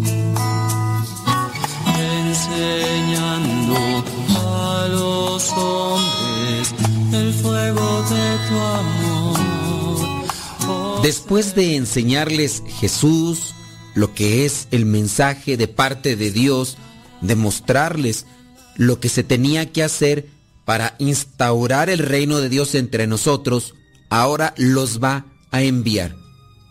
Speaker 14: amor.
Speaker 1: Después de enseñarles Jesús lo que es el mensaje de parte de Dios, de mostrarles lo que se tenía que hacer para instaurar el reino de Dios entre nosotros, ahora los va a enviar.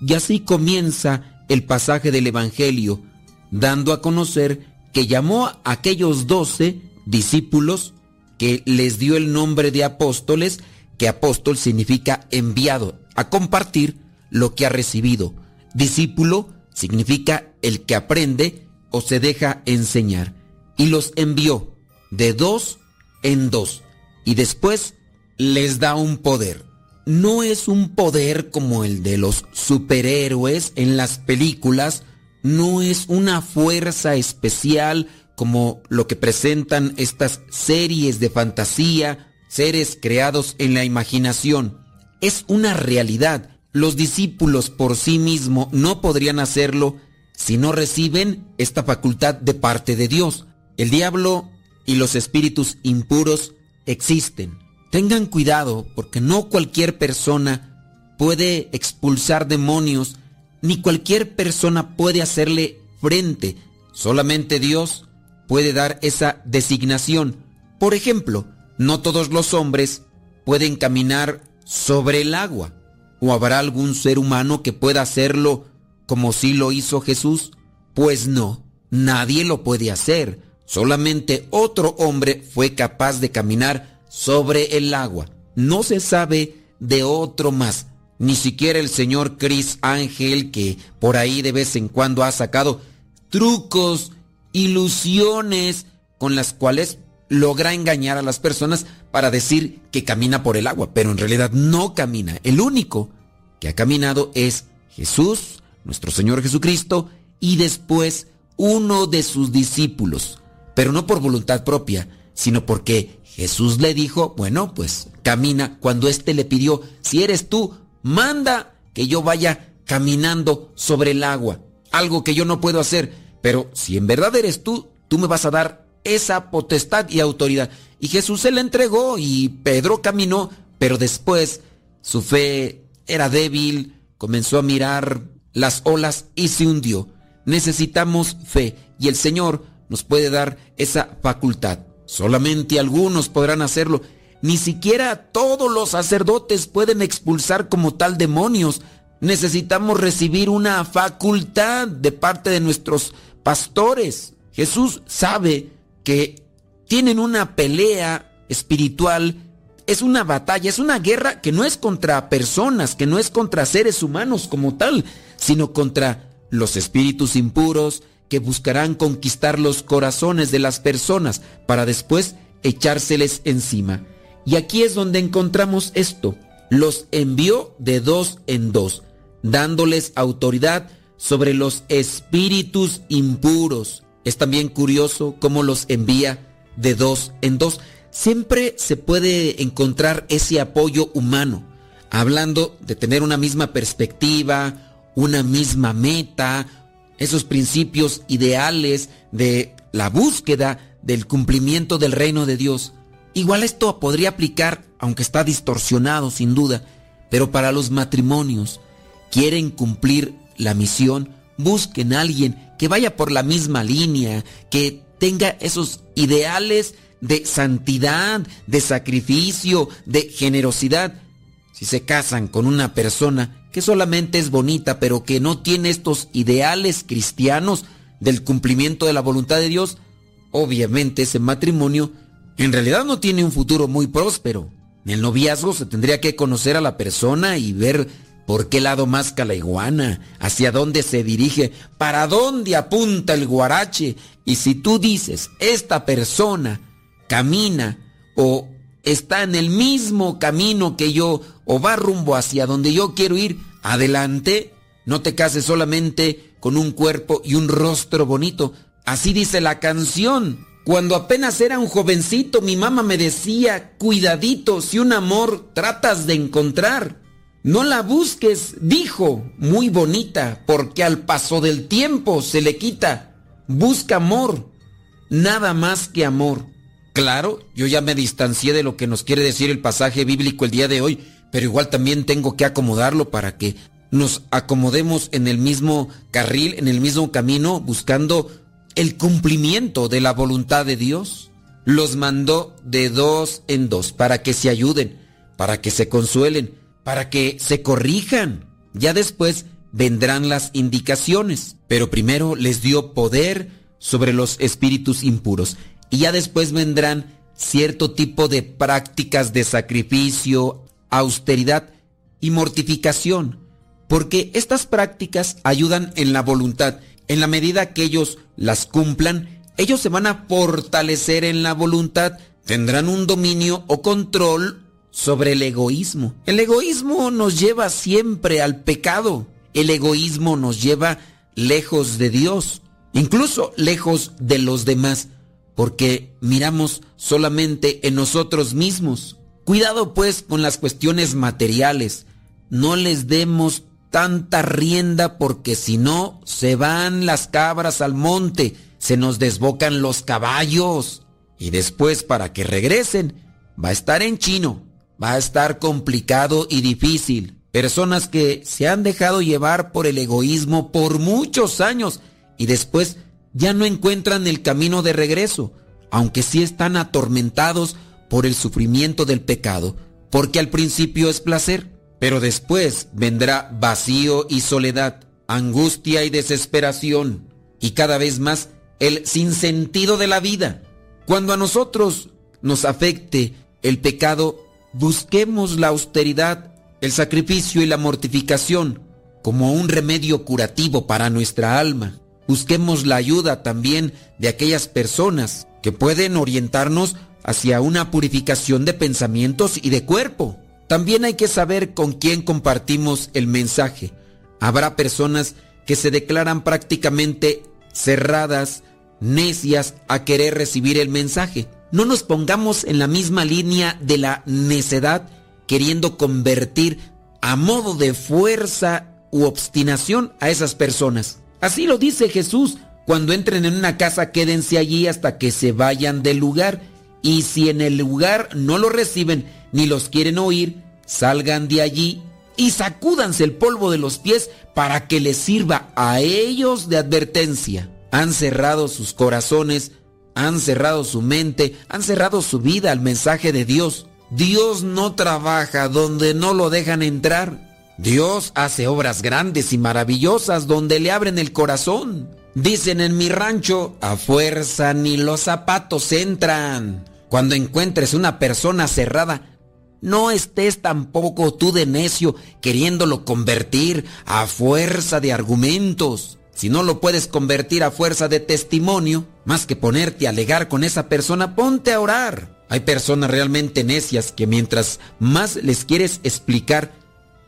Speaker 1: Y así comienza el pasaje del Evangelio, dando a conocer que llamó a aquellos doce discípulos que les dio el nombre de apóstoles, que apóstol significa enviado, a compartir lo que ha recibido. Discípulo significa el que aprende o se deja enseñar. Y los envió de dos en dos. Y después les da un poder. No es un poder como el de los superhéroes en las películas. No es una fuerza especial como lo que presentan estas series de fantasía, seres creados en la imaginación. Es una realidad los discípulos por sí mismos no podrían hacerlo si no reciben esta facultad de parte de Dios. El diablo y los espíritus impuros existen. Tengan cuidado porque no cualquier persona puede expulsar demonios, ni cualquier persona puede hacerle frente. Solamente Dios puede dar esa designación. Por ejemplo, no todos los hombres pueden caminar sobre el agua. ¿O habrá algún ser humano que pueda hacerlo como si lo hizo Jesús? Pues no, nadie lo puede hacer. Solamente otro hombre fue capaz de caminar sobre el agua. No se sabe de otro más. Ni siquiera el señor Chris Ángel, que por ahí de vez en cuando ha sacado trucos, ilusiones con las cuales logra engañar a las personas para decir que camina por el agua, pero en realidad no camina. El único que ha caminado es Jesús, nuestro Señor Jesucristo, y después uno de sus discípulos, pero no por voluntad propia, sino porque Jesús le dijo, bueno, pues camina cuando éste le pidió, si eres tú, manda que yo vaya caminando sobre el agua, algo que yo no puedo hacer, pero si en verdad eres tú, tú me vas a dar esa potestad y autoridad. Y Jesús se la entregó y Pedro caminó, pero después su fe era débil, comenzó a mirar las olas y se hundió. Necesitamos fe y el Señor nos puede dar esa facultad. Solamente algunos podrán hacerlo. Ni siquiera todos los sacerdotes pueden expulsar como tal demonios. Necesitamos recibir una facultad de parte de nuestros pastores. Jesús sabe que tienen una pelea espiritual, es una batalla, es una guerra que no es contra personas, que no es contra seres humanos como tal, sino contra los espíritus impuros que buscarán conquistar los corazones de las personas para después echárseles encima. Y aquí es donde encontramos esto. Los envió de dos en dos, dándoles autoridad sobre los espíritus impuros. Es también curioso cómo los envía de dos en dos. Siempre se puede encontrar ese apoyo humano, hablando de tener una misma perspectiva, una misma meta, esos principios ideales de la búsqueda del cumplimiento del reino de Dios. Igual esto podría aplicar, aunque está distorsionado sin duda, pero para los matrimonios, quieren cumplir la misión, busquen a alguien que vaya por la misma línea, que tenga esos ideales de santidad, de sacrificio, de generosidad. Si se casan con una persona que solamente es bonita, pero que no tiene estos ideales cristianos del cumplimiento de la voluntad de Dios, obviamente ese matrimonio en realidad no tiene un futuro muy próspero. En el noviazgo se tendría que conocer a la persona y ver por qué lado masca la hacia dónde se dirige, para dónde apunta el guarache. Y si tú dices, esta persona camina o está en el mismo camino que yo o va rumbo hacia donde yo quiero ir, adelante. No te cases solamente con un cuerpo y un rostro bonito. Así dice la canción. Cuando apenas era un jovencito, mi mamá me decía, cuidadito, si un amor tratas de encontrar, no la busques, dijo, muy bonita, porque al paso del tiempo se le quita. Busca amor, nada más que amor. Claro, yo ya me distancié de lo que nos quiere decir el pasaje bíblico el día de hoy, pero igual también tengo que acomodarlo para que nos acomodemos en el mismo carril, en el mismo camino, buscando el cumplimiento de la voluntad de Dios. Los mandó de dos en dos para que se ayuden, para que se consuelen, para que se corrijan. Ya después vendrán las indicaciones, pero primero les dio poder sobre los espíritus impuros y ya después vendrán cierto tipo de prácticas de sacrificio, austeridad y mortificación, porque estas prácticas ayudan en la voluntad. En la medida que ellos las cumplan, ellos se van a fortalecer en la voluntad, tendrán un dominio o control sobre el egoísmo. El egoísmo nos lleva siempre al pecado. El egoísmo nos lleva lejos de Dios, incluso lejos de los demás, porque miramos solamente en nosotros mismos. Cuidado pues con las cuestiones materiales. No les demos tanta rienda porque si no se van las cabras al monte, se nos desbocan los caballos. Y después para que regresen va a estar en chino, va a estar complicado y difícil. Personas que se han dejado llevar por el egoísmo por muchos años y después ya no encuentran el camino de regreso, aunque sí están atormentados por el sufrimiento del pecado, porque al principio es placer, pero después vendrá vacío y soledad, angustia y desesperación, y cada vez más el sinsentido de la vida. Cuando a nosotros nos afecte el pecado, busquemos la austeridad, el sacrificio y la mortificación como un remedio curativo para nuestra alma. Busquemos la ayuda también de aquellas personas que pueden orientarnos hacia una purificación de pensamientos y de cuerpo. También hay que saber con quién compartimos el mensaje. Habrá personas que se declaran prácticamente cerradas, necias a querer recibir el mensaje. No nos pongamos en la misma línea de la necedad queriendo convertir a modo de fuerza u obstinación a esas personas. Así lo dice Jesús. Cuando entren en una casa, quédense allí hasta que se vayan del lugar y si en el lugar no lo reciben ni los quieren oír, salgan de allí y sacúdanse el polvo de los pies para que les sirva a ellos de advertencia. Han cerrado sus corazones, han cerrado su mente, han cerrado su vida al mensaje de Dios. Dios no trabaja donde no lo dejan entrar. Dios hace obras grandes y maravillosas donde le abren el corazón. Dicen en mi rancho, a fuerza ni los zapatos entran. Cuando encuentres una persona cerrada, no estés tampoco tú de necio queriéndolo convertir a fuerza de argumentos. Si no lo puedes convertir a fuerza de testimonio, más que ponerte a alegar con esa persona, ponte a orar. Hay personas realmente necias que mientras más les quieres explicar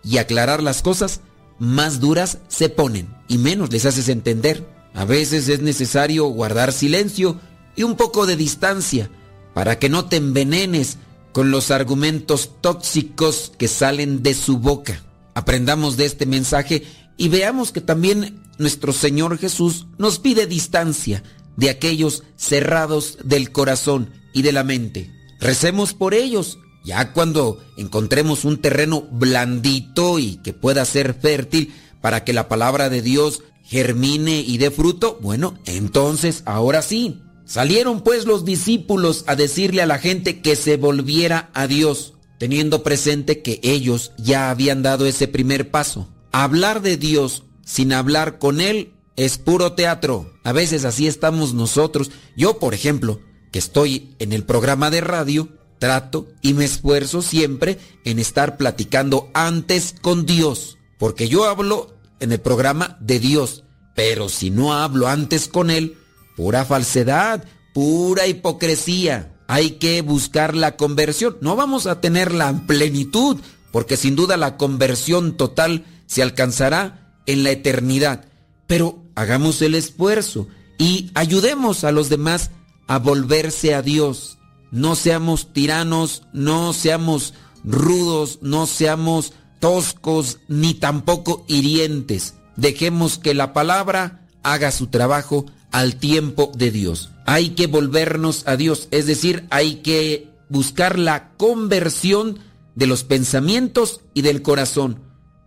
Speaker 1: y aclarar las cosas, más duras se ponen y menos les haces entender. A veces es necesario guardar silencio y un poco de distancia para que no te envenenes con los argumentos tóxicos que salen de su boca. Aprendamos de este mensaje y veamos que también nuestro Señor Jesús nos pide distancia de aquellos cerrados del corazón y de la mente. Recemos por ellos. Ya cuando encontremos un terreno blandito y que pueda ser fértil para que la palabra de Dios germine y dé fruto, bueno, entonces ahora sí, Salieron pues los discípulos a decirle a la gente que se volviera a Dios, teniendo presente que ellos ya habían dado ese primer paso. Hablar de Dios sin hablar con Él es puro teatro. A veces así estamos nosotros. Yo, por ejemplo, que estoy en el programa de radio, trato y me esfuerzo siempre en estar platicando antes con Dios, porque yo hablo en el programa de Dios, pero si no hablo antes con Él, Pura falsedad, pura hipocresía. Hay que buscar la conversión. No vamos a tener la plenitud, porque sin duda la conversión total se alcanzará en la eternidad. Pero hagamos el esfuerzo y ayudemos a los demás a volverse a Dios. No seamos tiranos, no seamos rudos, no seamos toscos, ni tampoco hirientes. Dejemos que la palabra haga su trabajo al tiempo de Dios. Hay que volvernos a Dios, es decir, hay que buscar la conversión de los pensamientos y del corazón,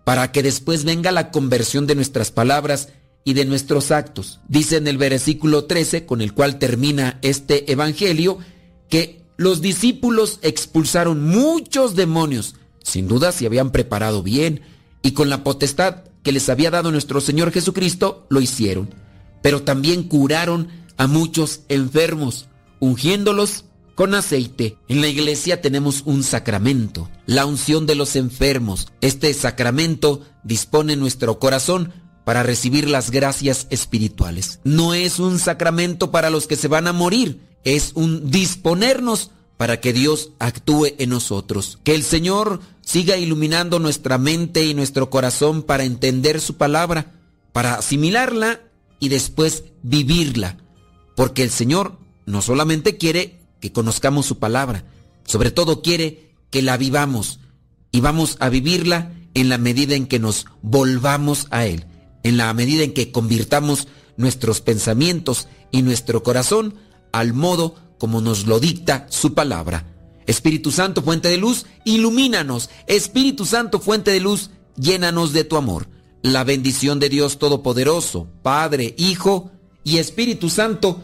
Speaker 1: para que después venga la conversión de nuestras palabras y de nuestros actos. Dice en el versículo 13, con el cual termina este Evangelio, que los discípulos expulsaron muchos demonios. Sin duda se habían preparado bien y con la potestad que les había dado nuestro Señor Jesucristo lo hicieron. Pero también curaron a muchos enfermos, ungiéndolos con aceite. En la iglesia tenemos un sacramento, la unción de los enfermos. Este sacramento dispone nuestro corazón para recibir las gracias espirituales. No es un sacramento para los que se van a morir, es un disponernos para que Dios actúe en nosotros. Que el Señor siga iluminando nuestra mente y nuestro corazón para entender su palabra, para asimilarla y después vivirla. Porque el Señor no solamente quiere que conozcamos su palabra, sobre todo quiere que la vivamos y vamos a vivirla en la medida en que nos volvamos a Él, en la medida en que convirtamos nuestros pensamientos y nuestro corazón al modo como nos lo dicta su palabra. Espíritu Santo, fuente de luz, ilumínanos. Espíritu Santo, fuente de luz, llénanos de tu amor. La bendición de Dios Todopoderoso, Padre, Hijo y Espíritu Santo,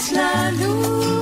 Speaker 15: It's la lune.